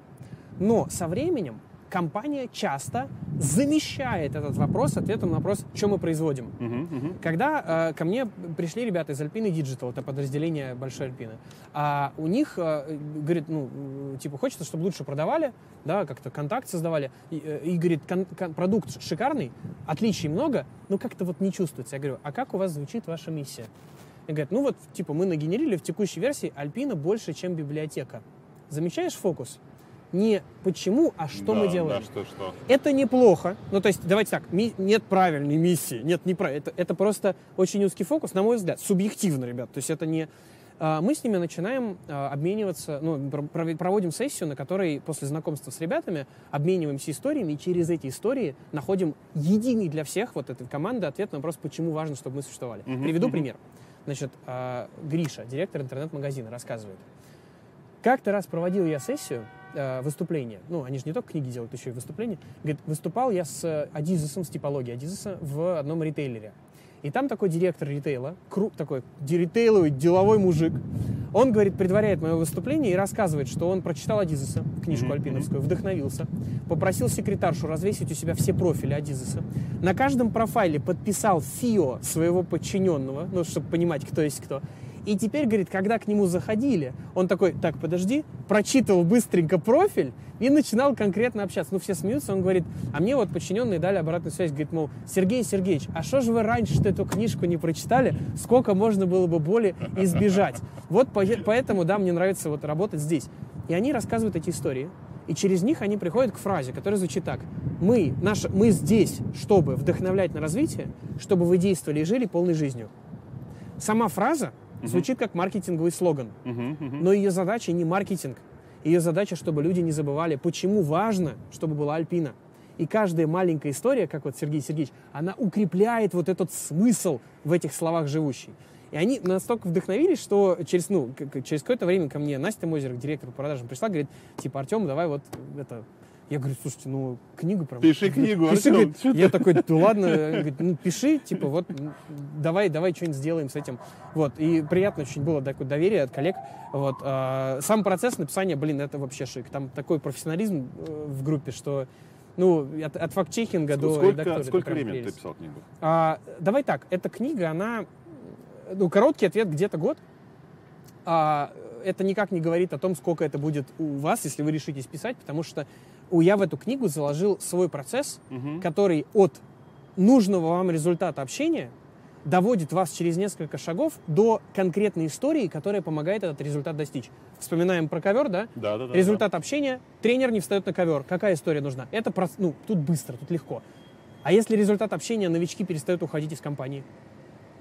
B: Но со временем компания часто замещает этот вопрос ответом на вопрос, что мы производим. Uh-huh, uh-huh. Когда э, ко мне пришли ребята из Alpine Digital, это подразделение большой Альпины, а у них, э, говорит, ну, типа, хочется, чтобы лучше продавали, да, как-то контакт создавали, и, э, и говорит, кон- кон- продукт шикарный, отличий много, но как-то вот не чувствуется. Я говорю, а как у вас звучит ваша миссия? И говорят, ну вот, типа, мы нагенерили в текущей версии Альпина больше, чем библиотека. Замечаешь фокус? Не почему, а что да, мы делаем.
A: Да, что, что.
B: Это неплохо. Ну, то есть, давайте так, ми- нет правильной миссии, нет не про это, это просто очень узкий фокус, на мой взгляд, субъективно, ребят. То есть это не... А, мы с ними начинаем а, обмениваться, ну, проводим сессию, на которой после знакомства с ребятами обмениваемся историями, и через эти истории находим единый для всех вот этой команды ответ на вопрос, почему важно, чтобы мы существовали. Uh-huh, Приведу пример. Значит, а, Гриша, директор интернет-магазина, рассказывает. Как-то раз проводил я сессию, э, выступление. Ну, они же не только книги делают, еще и выступления. Говорит, выступал я с Адизесом, с типологией Адизеса в одном ритейлере. И там такой директор ритейла, круг такой ритейловый, деловой мужик, он, говорит, предваряет мое выступление и рассказывает, что он прочитал Адизеса, книжку альпиновскую, вдохновился, попросил секретаршу развесить у себя все профили Адизеса, на каждом профайле подписал ФИО своего подчиненного, ну, чтобы понимать, кто есть кто, и теперь, говорит, когда к нему заходили, он такой, так, подожди, прочитывал быстренько профиль и начинал конкретно общаться. Ну, все смеются, он говорит, а мне вот подчиненные дали обратную связь, говорит, мол, Сергей Сергеевич, а что же вы раньше эту книжку не прочитали? Сколько можно было бы боли избежать? Вот поэтому, да, мне нравится вот работать здесь. И они рассказывают эти истории, и через них они приходят к фразе, которая звучит так. Мы, наш, мы здесь, чтобы вдохновлять на развитие, чтобы вы действовали и жили полной жизнью. Сама фраза Звучит как маркетинговый слоган. Но ее задача не маркетинг. Ее задача, чтобы люди не забывали, почему важно, чтобы была Альпина. И каждая маленькая история, как вот Сергей Сергеевич, она укрепляет вот этот смысл в этих словах живущий. И они настолько вдохновились, что через, ну, через какое-то время ко мне Настя Мозер, директор по продажам, пришла, говорит, типа, Артем, давай вот это, я говорю, слушайте, ну, книгу прям...
A: Пиши книгу,
B: пиши, говорит, Я такой, да ладно, говорит, ну, пиши, типа, вот, давай, давай что-нибудь сделаем с этим. Вот, и приятно очень было такое доверие от коллег. Вот, а, сам процесс написания, блин, это вообще шик. Там такой профессионализм э, в группе, что ну, от, от факт-чекинга до
A: сколько, редактора. Сколько времени прелесть. ты писал книгу?
B: А, давай так, эта книга, она, ну, короткий ответ где-то год. А, это никак не говорит о том, сколько это будет у вас, если вы решитесь писать, потому что я в эту книгу заложил свой процесс, угу. который от нужного вам результата общения доводит вас через несколько шагов до конкретной истории, которая помогает этот результат достичь. Вспоминаем про ковер, да?
A: Да, да, да.
B: Результат
A: да.
B: общения, тренер не встает на ковер. Какая история нужна? Это, ну, тут быстро, тут легко. А если результат общения, новички перестают уходить из компании?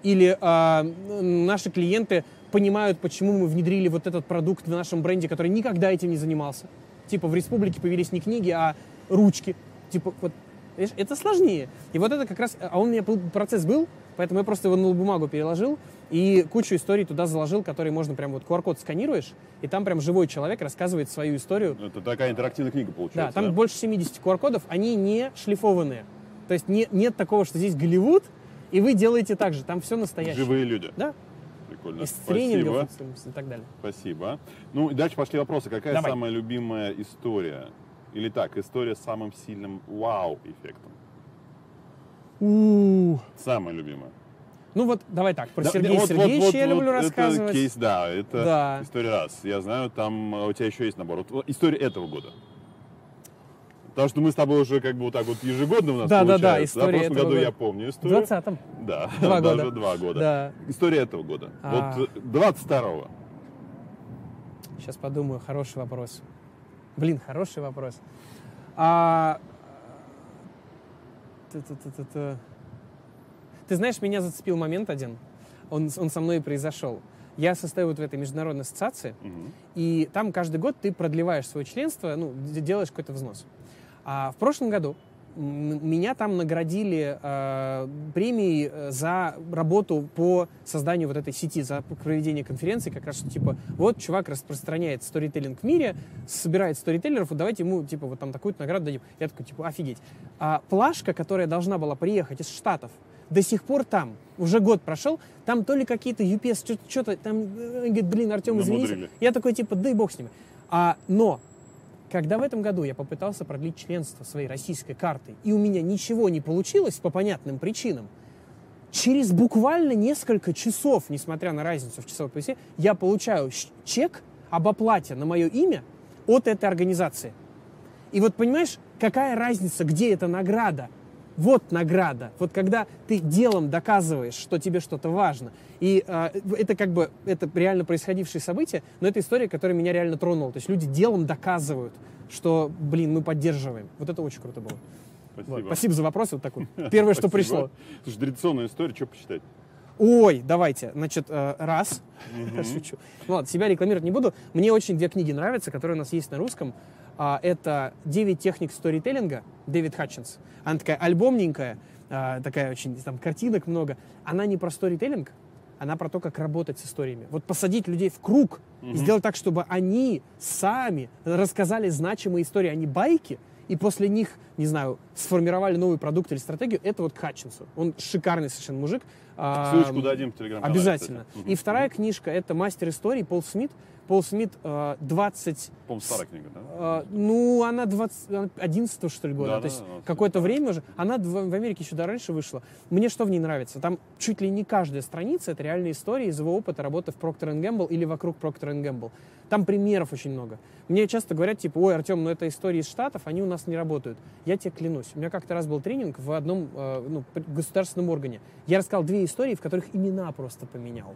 B: Или э, наши клиенты понимают, почему мы внедрили вот этот продукт в нашем бренде, который никогда этим не занимался? Типа в республике появились не книги, а ручки. Типа вот, это сложнее. И вот это как раз, а он у меня процесс был, поэтому я просто его на бумагу переложил и кучу историй туда заложил, которые можно прям вот QR-код сканируешь, и там прям живой человек рассказывает свою историю.
A: Это такая интерактивная книга получается.
B: Да, там да? больше 70 QR-кодов, они не шлифованные. То есть не, нет такого, что здесь Голливуд, и вы делаете так же, там все настоящее.
A: Живые люди.
B: Да
A: прикольно.
B: Из тренингов и так далее.
A: Спасибо. Ну, и дальше пошли вопросы. Какая Давай. самая любимая история? Или так, история с самым сильным вау-эффектом?
B: У-у-у.
A: Самая любимая.
B: Ну вот, давай так, про да, Сергея вот, Сергеевича вот, вот, я люблю
A: вот
B: рассказывать.
A: Это кейс, да, это да. история раз. Я знаю, там а, у тебя еще есть набор. Вот, история этого года. Потому что мы с тобой уже как бы вот так вот ежегодно у нас
B: да,
A: получается.
B: Да, да, история
A: В прошлом
B: этого
A: году
B: года.
A: я помню историю.
B: В 20-м.
A: Да,
B: два
A: даже
B: года.
A: два года.
B: Да.
A: История этого года. А... Вот 22-го.
B: Сейчас подумаю, хороший вопрос. Блин, хороший вопрос. А... Ты знаешь, меня зацепил момент один. Он, он со мной и произошел. Я состою вот в этой международной ассоциации, угу. и там каждый год ты продлеваешь свое членство, ну, делаешь какой-то взнос. А в прошлом году меня там наградили э, премией э, за работу по созданию вот этой сети, за проведение конференции, как раз что, типа, вот чувак распространяет сторителлинг в мире, собирает сторителлеров, вот давайте ему, типа, вот там такую-то награду дадим. Я такой, типа, офигеть. А плашка, которая должна была приехать из Штатов, до сих пор там, уже год прошел, там то ли какие-то UPS, что-то там, э, говорит, блин, Артем, извините. Я такой, типа, да и бог с ними. А, но когда в этом году я попытался продлить членство своей российской картой, и у меня ничего не получилось по понятным причинам, через буквально несколько часов, несмотря на разницу в часовой поясе, я получаю чек об оплате на мое имя от этой организации. И вот понимаешь, какая разница, где эта награда? Вот награда. Вот когда ты делом доказываешь, что тебе что-то важно. И э, это как бы это реально происходившее событие, но это история, которая меня реально тронула. То есть люди делом доказывают, что, блин, мы поддерживаем. Вот это очень круто было. Спасибо. Вот. Спасибо за вопрос. Вот такой. Первое, что пришло.
A: Слушай, традиционная история, что почитать?
B: Ой, давайте. Значит, э, раз. Шучу. Ну ладно, себя рекламировать не буду. Мне очень две книги нравятся, которые у нас есть на русском. А, это «Девять техник сторителлинга» Дэвид Хатчинс. Она такая альбомненькая, а, такая очень, там, картинок много. Она не про сторителлинг, она про то, как работать с историями. Вот посадить людей в круг mm-hmm. и сделать так, чтобы они сами рассказали значимые истории, а не байки, и после них, не знаю, сформировали новый продукт или стратегию, это вот к Хатчинсу. Он шикарный совершенно мужик.
A: Ссылочку дадим в телеграм
B: Обязательно. Кстати. И вторая книжка — это «Мастер истории» Пол Смит. Пол Смит 20...
A: По-моему, старая книга, да?
B: Э, ну, она 20... 11 что ли, года. Да, То есть да, какое-то время уже. Она в, Америке еще до раньше вышла. Мне что в ней нравится? Там чуть ли не каждая страница — это реальные истории из его опыта работы в Procter Gamble или вокруг Procter Gamble. Там примеров очень много. Мне часто говорят, типа, ой, Артем, ну это истории из Штатов, они у нас не работают. Я тебе клянусь. У меня как-то раз был тренинг в одном э, ну, государственном органе. Я рассказал две истории, в которых имена просто поменял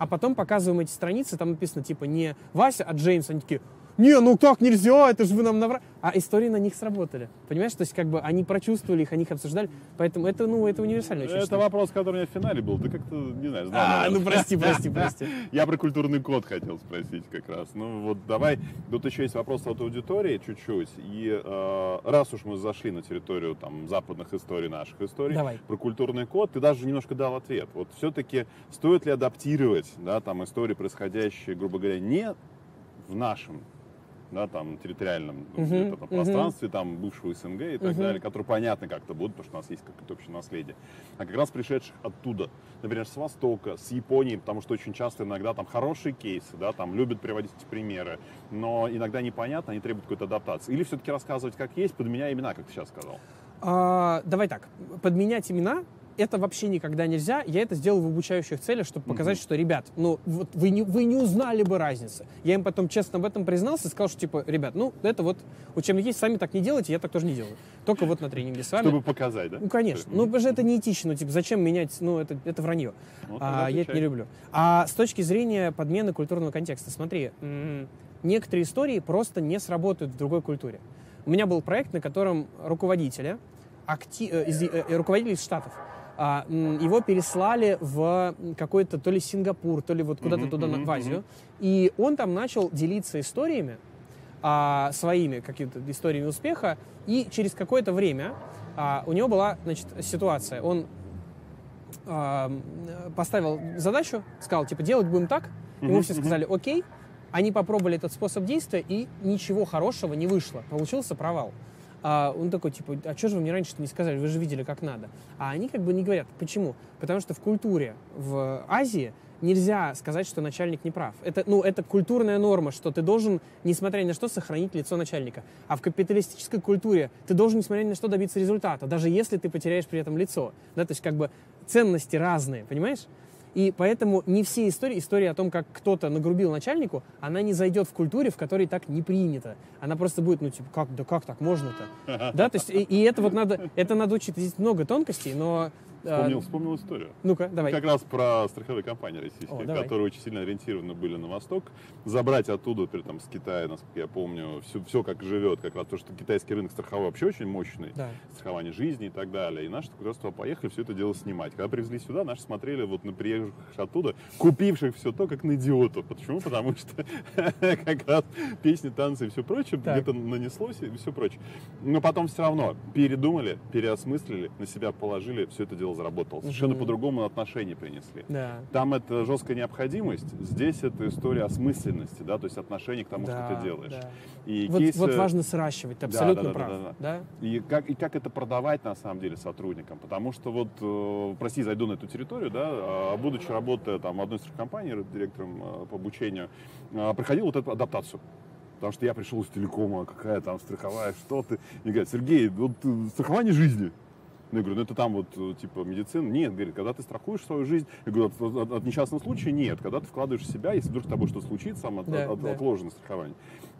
B: а потом показываем эти страницы, там написано типа не Вася, а Джеймс, они такие, не, ну как нельзя, это же вы нам наврали. А истории на них сработали. Понимаешь, то есть как бы они прочувствовали их, они их обсуждали. Поэтому это, ну, это универсально.
A: Это
B: очень
A: вопрос, который у меня в финале был. Ты как-то, не знаю, знал.
B: А, ну прости, прости, прости.
A: Я про культурный код хотел спросить как раз. Ну вот давай, тут еще есть вопрос от аудитории чуть-чуть. И э, раз уж мы зашли на территорию там западных историй, наших историй,
B: давай.
A: про культурный код, ты даже немножко дал ответ. Вот все-таки стоит ли адаптировать, да, там истории, происходящие, грубо говоря, не в нашем да, там, территориальном uh-huh, uh-huh. пространстве, там, бывшего СНГ и так uh-huh. далее, которые понятно как-то будут, потому что у нас есть какое-то общее наследие. А как раз пришедших оттуда, например, с Востока, с Японии, потому что очень часто иногда там хорошие кейсы, да, там любят приводить эти примеры, но иногда непонятно, они требуют какой-то адаптации. Или все-таки рассказывать как есть, подменяя имена, как ты сейчас сказал?
B: А, давай так, подменять имена это вообще никогда нельзя. Я это сделал в обучающих целях, чтобы показать, mm-hmm. что, ребят, ну, вот вы не, вы не узнали бы разницы. Я им потом честно об этом признался и сказал, что, типа, ребят, ну, это вот учебник есть, сами так не делайте, я так тоже не делаю. Только вот на тренинге с вами.
A: Чтобы показать, да?
B: Ну, конечно. Ну, потому что это неэтично, ну, типа, зачем менять, ну, это, это вранье. Ну, а, я это не люблю. А с точки зрения подмены культурного контекста, смотри, м-м, некоторые истории просто не сработают в другой культуре. У меня был проект, на котором руководители, актив, э, из, э, руководители из Штатов, его переслали в какой-то то ли Сингапур, то ли вот куда-то mm-hmm, туда, mm-hmm, в Азию. Mm-hmm. И он там начал делиться историями, а, своими какими-то историями успеха, и через какое-то время а, у него была, значит, ситуация. Он а, поставил задачу, сказал, типа, делать будем так. Ему mm-hmm, все сказали, окей. Они попробовали этот способ действия, и ничего хорошего не вышло. Получился провал. А он такой, типа, а что же вы мне раньше-то не сказали, вы же видели, как надо. А они как бы не говорят. Почему? Потому что в культуре в Азии нельзя сказать, что начальник не прав. Это, ну, это культурная норма, что ты должен, несмотря ни на что, сохранить лицо начальника. А в капиталистической культуре ты должен, несмотря ни на что, добиться результата, даже если ты потеряешь при этом лицо. Да, то есть как бы ценности разные, понимаешь? И поэтому не все истории, история о том, как кто-то нагрубил начальнику, она не зайдет в культуре, в которой так не принято. Она просто будет, ну, типа, как, да как так можно-то? Да, то есть, и, и это вот надо, это надо учить. Здесь много тонкостей, но
A: Вспомнил, а, вспомнил историю.
B: Ну-ка, давай.
A: Как раз про страховые компании российские, О, которые очень сильно ориентированы были на Восток. Забрать оттуда, например, там, с Китая, насколько я помню, все, все как живет, как раз то, что китайский рынок страховой вообще очень мощный, да. страхование жизни и так далее. И наши просто поехали все это дело снимать. Когда привезли сюда, наши смотрели вот на приезжих оттуда, купивших все то, как на идиотов. Почему? Потому что как раз песни, танцы и все прочее где-то нанеслось и все прочее. Но потом все равно передумали, переосмыслили, на себя положили, все это дело заработало. Совершенно угу. по-другому отношения принесли.
B: Да.
A: Там это жесткая необходимость, здесь это история осмысленности, да, то есть отношение к тому, да, что ты делаешь. Да.
B: И вот, кейсы... вот важно сращивать, ты абсолютно да, да, прав. Да, да, да.
A: Да? И, как, и как это продавать на самом деле сотрудникам, потому что вот, э, прости, зайду на эту территорию, да, а, будучи работая там в одной из компаний, директором э, по обучению, э, проходил вот эту адаптацию. Потому что я пришел из телекома, какая там страховая, что ты. И говорят, Сергей, вот страхование жизни. Ну, я говорю, ну это там вот э, типа медицина. Нет, говорит, когда ты страхуешь свою жизнь, я говорю, от, от, от несчастного случая нет. Когда ты вкладываешь в себя, если вдруг с тобой что случится, там, от, да, от, да. отложено страхование.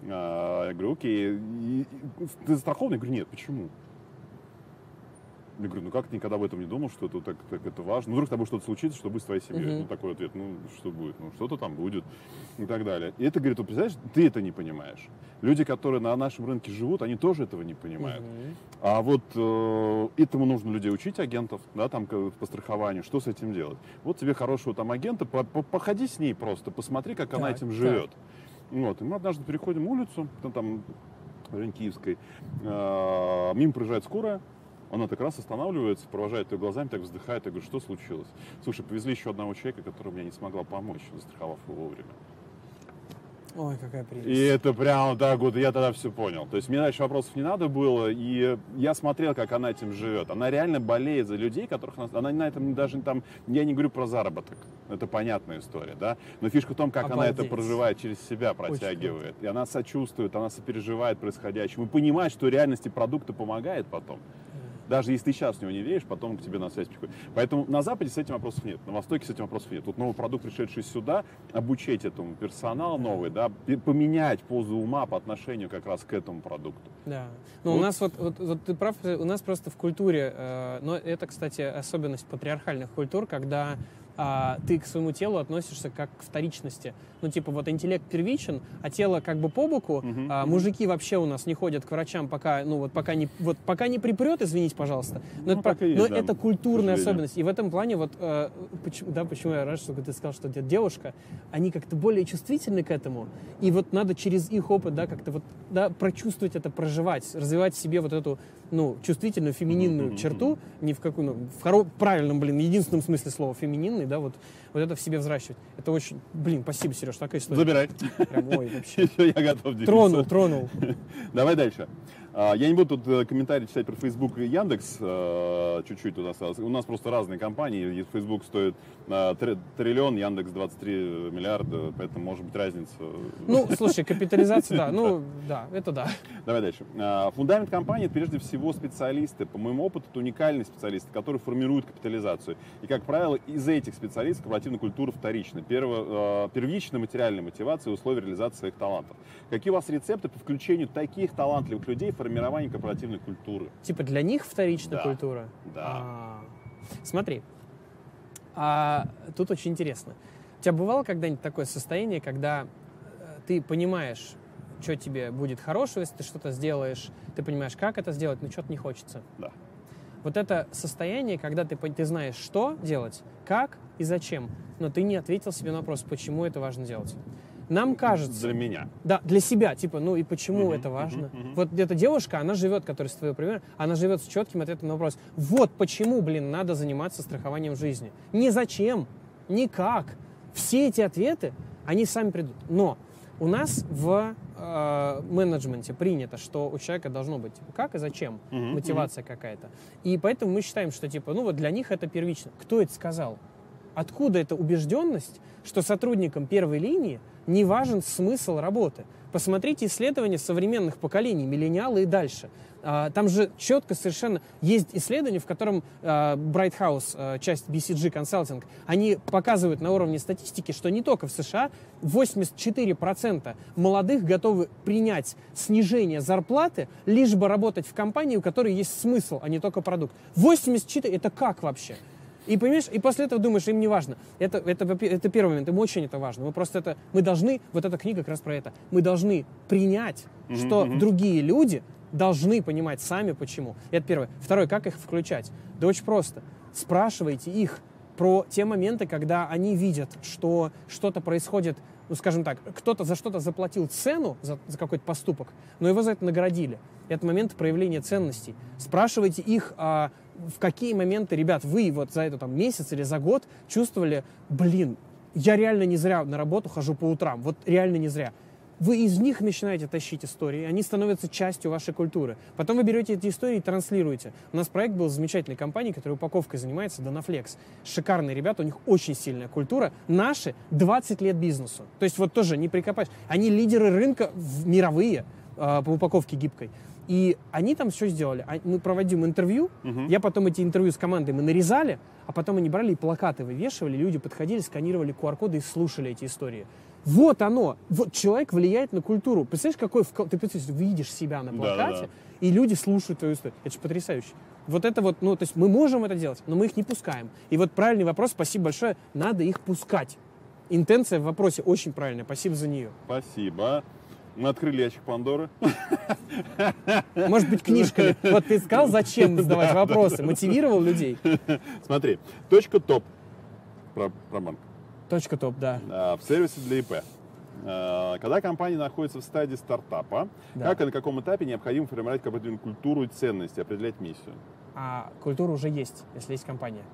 A: А, я говорю, окей, и, и, ты застрахован? Я говорю, нет, почему? Я говорю, ну как ты никогда об этом не думал, что это так, так это важно? Ну, вдруг с тобой что-то случится, что будет с твоей семьей? Uh-huh. Ну, такой ответ, ну, что будет? Ну, что-то там будет и так далее. И это, говорит, вот, представляешь, ты это не понимаешь. Люди, которые на нашем рынке живут, они тоже этого не понимают. Uh-huh. А вот э, этому нужно людей учить, агентов, да, там по страхованию, что с этим делать. Вот тебе хорошего там агента, по -по походи с ней просто, посмотри, как так, она этим живет. Так. Вот, и мы однажды переходим улицу, там, там в районе Киевской, э, мимо проезжает скорая, она так раз останавливается, провожает ее глазами, так вздыхает. Я говорю, что случилось? Слушай, повезли еще одного человека, который мне не смогла помочь, застраховав его вовремя.
B: Ой, какая прелесть.
A: И это прям так вот, я тогда все понял. То есть мне дальше вопросов не надо было, и я смотрел, как она этим живет. Она реально болеет за людей, которых она, она на этом даже там, я не говорю про заработок, это понятная история, да, но фишка в том, как Обалдеть. она это проживает, через себя протягивает. И она сочувствует, она сопереживает происходящему, и понимает, что реальности продукта помогает потом. Даже если ты сейчас в него не веришь, потом к тебе на связь приходит. Поэтому на Западе с этим вопросов нет, на Востоке с этим вопросов нет. Тут новый продукт, пришедший сюда, обучить этому персонал новый, да, поменять позу ума по отношению как раз к этому продукту.
B: Да. Ну, вот. у нас вот, вот, вот ты прав, у нас просто в культуре, э, но это, кстати, особенность патриархальных культур, когда а, ты к своему телу относишься как к вторичности. Ну, типа, вот интеллект первичен, а тело как бы по боку. Uh-huh. А, мужики вообще у нас не ходят к врачам, пока, ну, вот пока не, вот, пока не припрет, извините, пожалуйста. Но, ну, это, есть, но да, это культурная особенность. И в этом плане вот, э, почему, да, почему я рад, что ты сказал, что это девушка, они как-то более чувствительны к этому. И вот надо через их опыт, да, как-то вот, да, прочувствовать это, проживать, развивать в себе вот эту, ну, чувствительную фемининную uh-huh. черту, не в какую, ну, в хоро- правильном, блин, единственном смысле слова фемининный, да, вот, вот это в себе взращивать. Это очень, блин, спасибо, Сереж, такая история.
A: Забирай.
B: Прям, ой, вообще.
A: я готов делиться.
B: Тронул, тронул.
A: Давай дальше. А, я не буду тут э, комментарии читать про Facebook и Яндекс, э, чуть-чуть у нас У нас просто разные компании. Facebook стоит э, триллион, Яндекс 23 миллиарда, поэтому может быть разница.
B: Ну, слушай, капитализация, да, ну, да, это да.
A: Давай дальше. А, фундамент компании это прежде всего специалисты. По моему опыту, это уникальные специалисты, которые формируют капитализацию. И, как правило, из этих специалистов корпоративная культура вторична. Перво, первичная материальная мотивация и условия реализации своих талантов. Какие у вас рецепты по включению таких талантливых людей формирование корпоративной культуры.
B: Типа для них вторичная
A: да.
B: культура?
A: Да. А,
B: смотри, а, тут очень интересно. У тебя бывало когда-нибудь такое состояние, когда э, ты понимаешь, что тебе будет хорошего, если ты что-то сделаешь, ты понимаешь, как это сделать, но что-то не хочется?
A: Да.
B: Вот это состояние, когда ты, ты знаешь, что делать, как и зачем, но ты не ответил себе на вопрос, почему это важно делать. Нам кажется...
A: Для меня.
B: Да, для себя. Типа, ну и почему uh-huh, это важно? Uh-huh, uh-huh. Вот эта девушка, она живет, которая с твоего примера, она живет с четким ответом на вопрос. Вот почему, блин, надо заниматься страхованием жизни. Не зачем, никак. Все эти ответы, они сами придут. Но у нас в э, менеджменте принято, что у человека должно быть типа, как и зачем, uh-huh, мотивация uh-huh. какая-то. И поэтому мы считаем, что типа, ну вот для них это первично. Кто это сказал? Откуда эта убежденность, что сотрудникам первой линии не важен смысл работы. Посмотрите исследования современных поколений, миллениалы и дальше. А, там же четко совершенно есть исследование, в котором а, Bright House, а, часть BCG Consulting, они показывают на уровне статистики, что не только в США 84% молодых готовы принять снижение зарплаты, лишь бы работать в компании, у которой есть смысл, а не только продукт. 84% это как вообще? И понимаешь, и после этого думаешь, им не важно. Это, это, это первый момент, им очень это важно. Мы просто это, мы должны, вот эта книга как раз про это, мы должны принять, mm-hmm. что другие люди должны понимать сами почему. Это первое. Второе, как их включать? Да очень просто. Спрашивайте их про те моменты, когда они видят, что что-то происходит, ну, скажем так, кто-то за что-то заплатил цену, за, за какой-то поступок, но его за это наградили. Это момент проявления ценностей. Спрашивайте их, а, в какие моменты, ребят, вы вот за этот там, месяц или за год чувствовали, блин, я реально не зря на работу хожу по утрам, вот реально не зря вы из них начинаете тащить истории, они становятся частью вашей культуры. Потом вы берете эти истории и транслируете. У нас проект был с замечательной компанией, которая упаковкой занимается, Donaflex. Шикарные ребята, у них очень сильная культура. Наши 20 лет бизнесу. То есть вот тоже не прикопаешь. Они лидеры рынка мировые э, по упаковке гибкой. И они там все сделали. А мы проводим интервью, угу. я потом эти интервью с командой мы нарезали, а потом они брали и плакаты вывешивали, люди подходили, сканировали QR-коды и слушали эти истории. Вот оно. Вот человек влияет на культуру. Представляешь, какой ты представляешь, видишь себя на плакате, да, да, да. и люди слушают твою историю. Это же потрясающе. Вот это вот, ну, то есть мы можем это делать, но мы их не пускаем. И вот правильный вопрос, спасибо большое, надо их пускать. Интенция в вопросе очень правильная, спасибо за нее.
A: Спасибо. Мы открыли ящик Пандоры.
B: Может быть, книжками. Вот ты сказал, зачем задавать вопросы, мотивировал людей.
A: Смотри, точка топ про, про банк.
B: Точка топ, да.
A: В сервисе для ИП. А, когда компания находится в стадии стартапа, да. как и на каком этапе необходимо формировать корпоративную культуру и ценности, определять миссию?
B: А культура уже есть, если есть компания.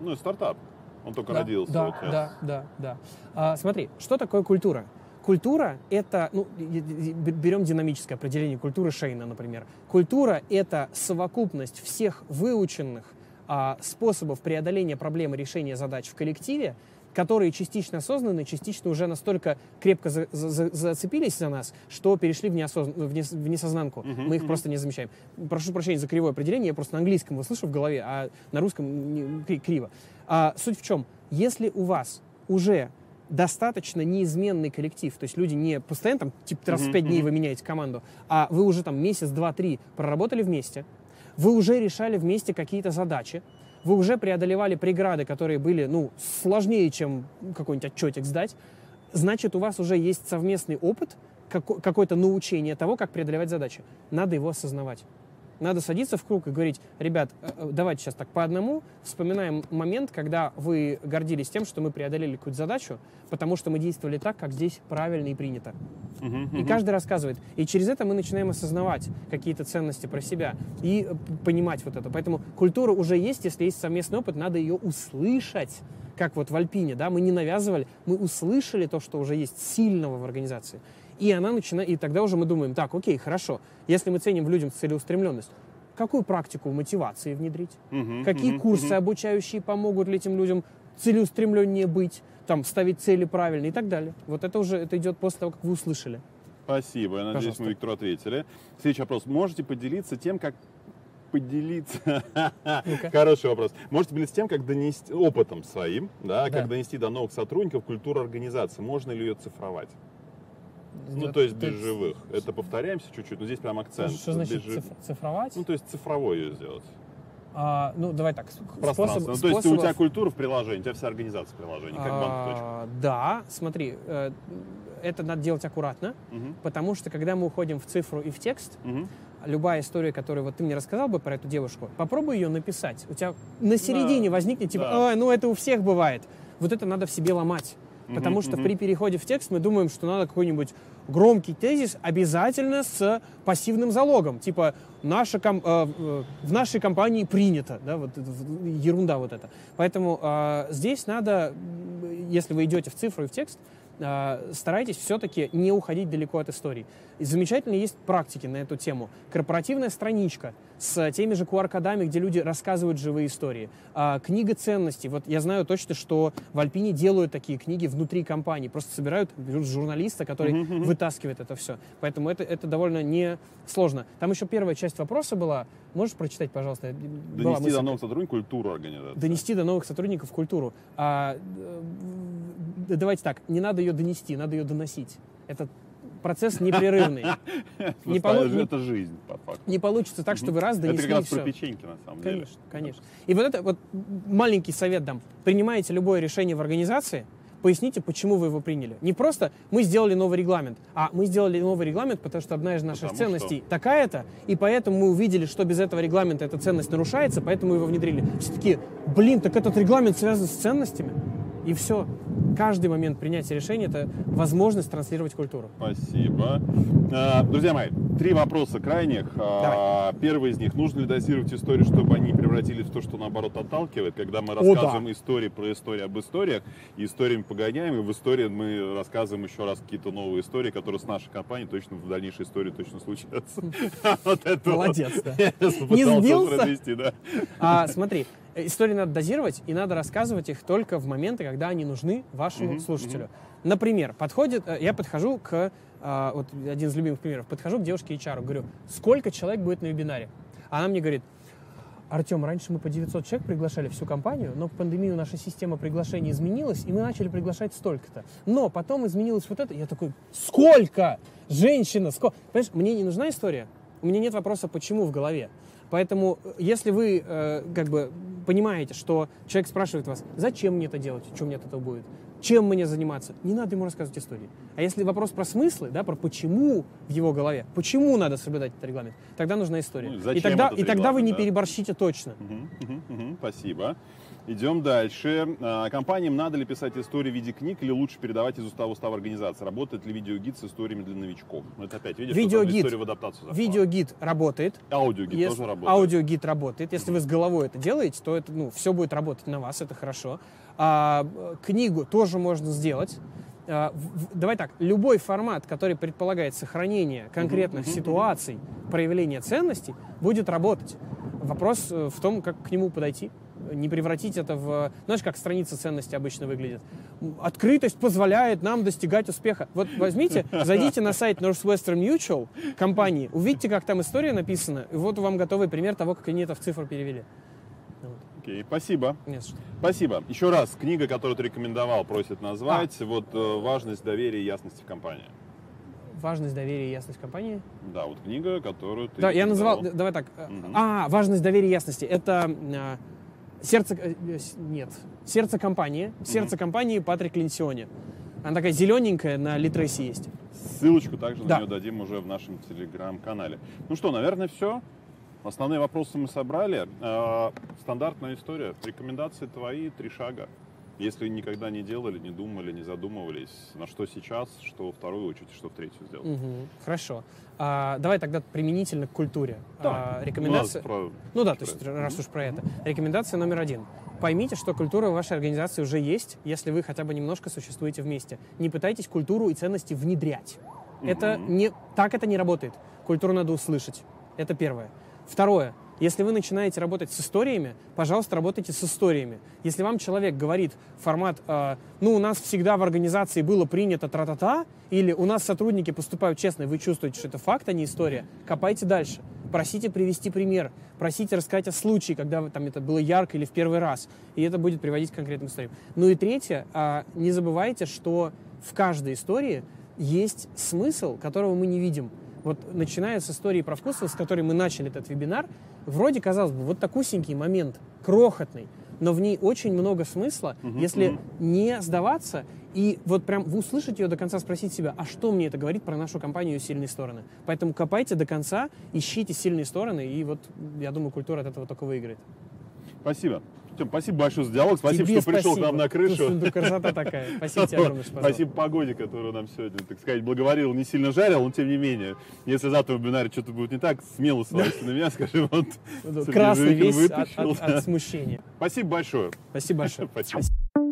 A: Ну, стартап. Он только
B: да,
A: родился.
B: Да, вот да, да, да. А, смотри, что такое культура? Культура — это, ну, берем динамическое определение культуры Шейна, например. Культура — это совокупность всех выученных а, способов преодоления проблемы решения задач в коллективе, которые частично осознанно, частично уже настолько крепко за, за, зацепились за нас, что перешли в, неосозн... в, не... в несознанку. Uh-huh, Мы их uh-huh. просто не замечаем. Прошу прощения за кривое определение, я просто на английском его слышу в голове, а на русском не... криво. А, суть в чем? Если у вас уже достаточно неизменный коллектив, то есть люди не постоянно там типа раз в пять дней вы меняете команду, а вы уже там месяц, два, три проработали вместе, вы уже решали вместе какие-то задачи, вы уже преодолевали преграды, которые были, ну, сложнее, чем какой-нибудь отчетик сдать, значит, у вас уже есть совместный опыт, какое-то научение того, как преодолевать задачи. Надо его осознавать. Надо садиться в круг и говорить, ребят, э, э, давайте сейчас так по одному, вспоминаем момент, когда вы гордились тем, что мы преодолели какую-то задачу, потому что мы действовали так, как здесь правильно и принято. Uh-huh, uh-huh. И каждый рассказывает. И через это мы начинаем осознавать какие-то ценности про себя и э, понимать вот это. Поэтому культура уже есть, если есть совместный опыт, надо ее услышать. Как вот в Альпине, да, мы не навязывали, мы услышали то, что уже есть сильного в организации. И она начинает, и тогда уже мы думаем, так, окей, хорошо, если мы ценим в людям целеустремленность, какую практику мотивации внедрить? Угу, Какие угу, курсы угу. обучающие помогут этим людям целеустремленнее быть, там, ставить цели правильно и так далее. Вот это уже это идет после того, как вы услышали.
A: Спасибо. Я надеюсь, Пожалуйста. мы Виктору ответили. Следующий вопрос. Можете поделиться тем, как поделиться? Хороший вопрос. Можете поделиться тем, как донести опытом своим, да, да, как донести до новых сотрудников культуру организации. Можно ли ее цифровать? Ну, то есть без живых. Это повторяемся чуть-чуть, но здесь прям акцент.
B: Что значит жив... цифровать?
A: Ну, то есть цифровой ее сделать.
B: А, ну, давай так.
A: Пространство. Способ, ну, то есть у тебя культура в приложении, у тебя вся организация в приложении, как
B: а, Да, смотри, э, это надо делать аккуратно, угу. потому что когда мы уходим в цифру и в текст, угу. любая история, которую вот ты мне рассказал бы про эту девушку, попробуй ее написать. У тебя на середине да. возникнет типа, да. ну это у всех бывает. Вот это надо в себе ломать. Потому что при переходе в текст мы думаем, что надо какой-нибудь громкий тезис обязательно с пассивным залогом. Типа наша ком, э, э в нашей компании принято. Да, вот, ерунда вот эта. Поэтому э, здесь надо, если вы идете в цифру и в текст, э, старайтесь все-таки не уходить далеко от истории. И замечательно есть практики на эту тему. Корпоративная страничка с теми же QR-кодами, где люди рассказывают живые истории. А, книга ценностей. Вот я знаю точно, что в Альпине делают такие книги внутри компании. Просто собирают журналиста, который вытаскивает это все. Поэтому это, это довольно несложно. Там еще первая часть вопроса была. Можешь прочитать, пожалуйста?
A: Донести до новых сотрудников культуру организации.
B: Донести до новых сотрудников культуру. А, давайте так, не надо ее донести, надо ее доносить. Это процесс непрерывный.
A: Не полу... Это жизнь, по факту.
B: Не получится так, что вы раз донесли
A: Это как раз про печеньки, на самом
B: конечно,
A: деле.
B: Конечно, конечно. И вот это вот маленький совет дам. Принимаете любое решение в организации, поясните, почему вы его приняли. Не просто мы сделали новый регламент, а мы сделали новый регламент, потому что одна из наших потому ценностей что? такая-то, и поэтому мы увидели, что без этого регламента эта ценность нарушается, поэтому его внедрили. Все таки блин, так этот регламент связан с ценностями. И все. Каждый момент принятия решения – это возможность транслировать культуру.
A: Спасибо. А, друзья мои, три вопроса крайних. А, Давай. Первый из них. Нужно ли дозировать истории, чтобы они превратились в то, что наоборот отталкивает? Когда мы рассказываем О, да. истории про истории об историях, и историями погоняем, и в истории мы рассказываем еще раз какие-то новые истории, которые с нашей компанией точно в дальнейшей истории точно случатся.
B: Молодец, да. Не сбился? А, смотри, истории надо дозировать, и надо рассказывать их только в моменты, когда они нужны вашему mm-hmm, слушателю. Mm-hmm. Например, подходит, э, я подхожу к, а, вот один из любимых примеров, подхожу к девушке HR, говорю, сколько человек будет на вебинаре? Она мне говорит, Артем, раньше мы по 900 человек приглашали всю компанию, но в пандемию наша система приглашений изменилась, и мы начали приглашать столько-то. Но потом изменилось вот это, я такой, сколько? Женщина, сколько? Понимаешь, мне не нужна история, у меня нет вопроса, почему в голове. Поэтому, э, если вы э, как бы понимаете, что человек спрашивает вас, зачем мне это делать, что мне от этого будет, чем мне заниматься, не надо ему рассказывать истории. А если вопрос про смыслы, да, про почему в его голове, почему надо соблюдать этот регламент, тогда нужна история. Ну, и тогда, и тогда вы не да? переборщите точно.
A: Угу, угу, угу, спасибо. Идем дальше. А, компаниям надо ли писать истории в виде книг или лучше передавать из устава устава организации? Работает ли видеогид с историями для новичков? Это опять, видишь,
B: видеогид,
A: в адаптацию зашла.
B: Видеогид работает.
A: Аудиогид Если, тоже работает.
B: Аудиогид работает. Если вы с головой это делаете, то это, ну, все будет работать на вас, это хорошо. А, книгу тоже можно сделать. А, в, давай так, любой формат, который предполагает сохранение конкретных ситуаций, проявления ценностей, будет работать. Вопрос э, в том, как к нему подойти не превратить это в... Знаешь, как страница ценности обычно выглядит? Открытость позволяет нам достигать успеха. Вот возьмите, зайдите на сайт Northwestern Mutual компании, увидите, как там история написана, и вот вам готовый пример того, как они это в цифру перевели.
A: Окей, спасибо. Нет, спасибо. Еще раз, книга, которую ты рекомендовал, просит назвать. А. Вот э, важность доверия и ясности в компании.
B: Важность доверия и ясность компании?
A: Да, вот книга, которую ты.
B: Да, я называл. Давай так. Угу. А, важность доверия и ясности. Это а, сердце, э, нет, сердце компании, сердце mm-hmm. компании Патрик Линсиони. Она такая зелененькая, на Литресе есть.
A: Ссылочку также да. на нее дадим уже в нашем телеграм-канале. Ну что, наверное, все. Основные вопросы мы собрали. Э, стандартная история. Рекомендации твои, три шага. Если никогда не делали, не думали, не задумывались, на что сейчас, что вторую очередь, что в третью сделать.
B: Угу, хорошо. А, давай тогда применительно к культуре.
A: Да.
B: А, рекомендация.
A: Про...
B: Ну да, то есть раз уж про это. Рекомендация номер один. Поймите, что культура в вашей организации уже есть, если вы хотя бы немножко существуете вместе. Не пытайтесь культуру и ценности внедрять. Угу. Это не так это не работает. Культуру надо услышать. Это первое. Второе. Если вы начинаете работать с историями, пожалуйста, работайте с историями. Если вам человек говорит формат, э, ну, у нас всегда в организации было принято тра-та-та, или у нас сотрудники поступают честно, и вы чувствуете, что это факт, а не история, копайте дальше. Просите привести пример, просите рассказать о случае, когда там это было ярко или в первый раз, и это будет приводить к конкретным историям. Ну и третье, э, не забывайте, что в каждой истории есть смысл, которого мы не видим. Вот начиная с истории про вкус, с которой мы начали этот вебинар, вроде, казалось бы, вот такусенький момент, крохотный, но в ней очень много смысла, угу, если угу. не сдаваться и вот прям вы услышать ее до конца, спросить себя, а что мне это говорит про нашу компанию и сильные стороны. Поэтому копайте до конца, ищите сильные стороны, и вот, я думаю, культура от этого только выиграет.
A: Спасибо. Тем, спасибо большое за диалог. Спасибо, Тебе что спасибо. пришел к нам на крышу.
B: Тут красота такая. Спасибо тебе огромное, что
A: Спасибо погоде, которую нам сегодня, так сказать, благоволил, не сильно жарил, но тем не менее. Если завтра в вебинаре что-то будет не так, смело ссылайся на меня, скажи, вот
B: Красный весь от, от, от смущения.
A: Спасибо большое.
B: Спасибо большое. Спасибо.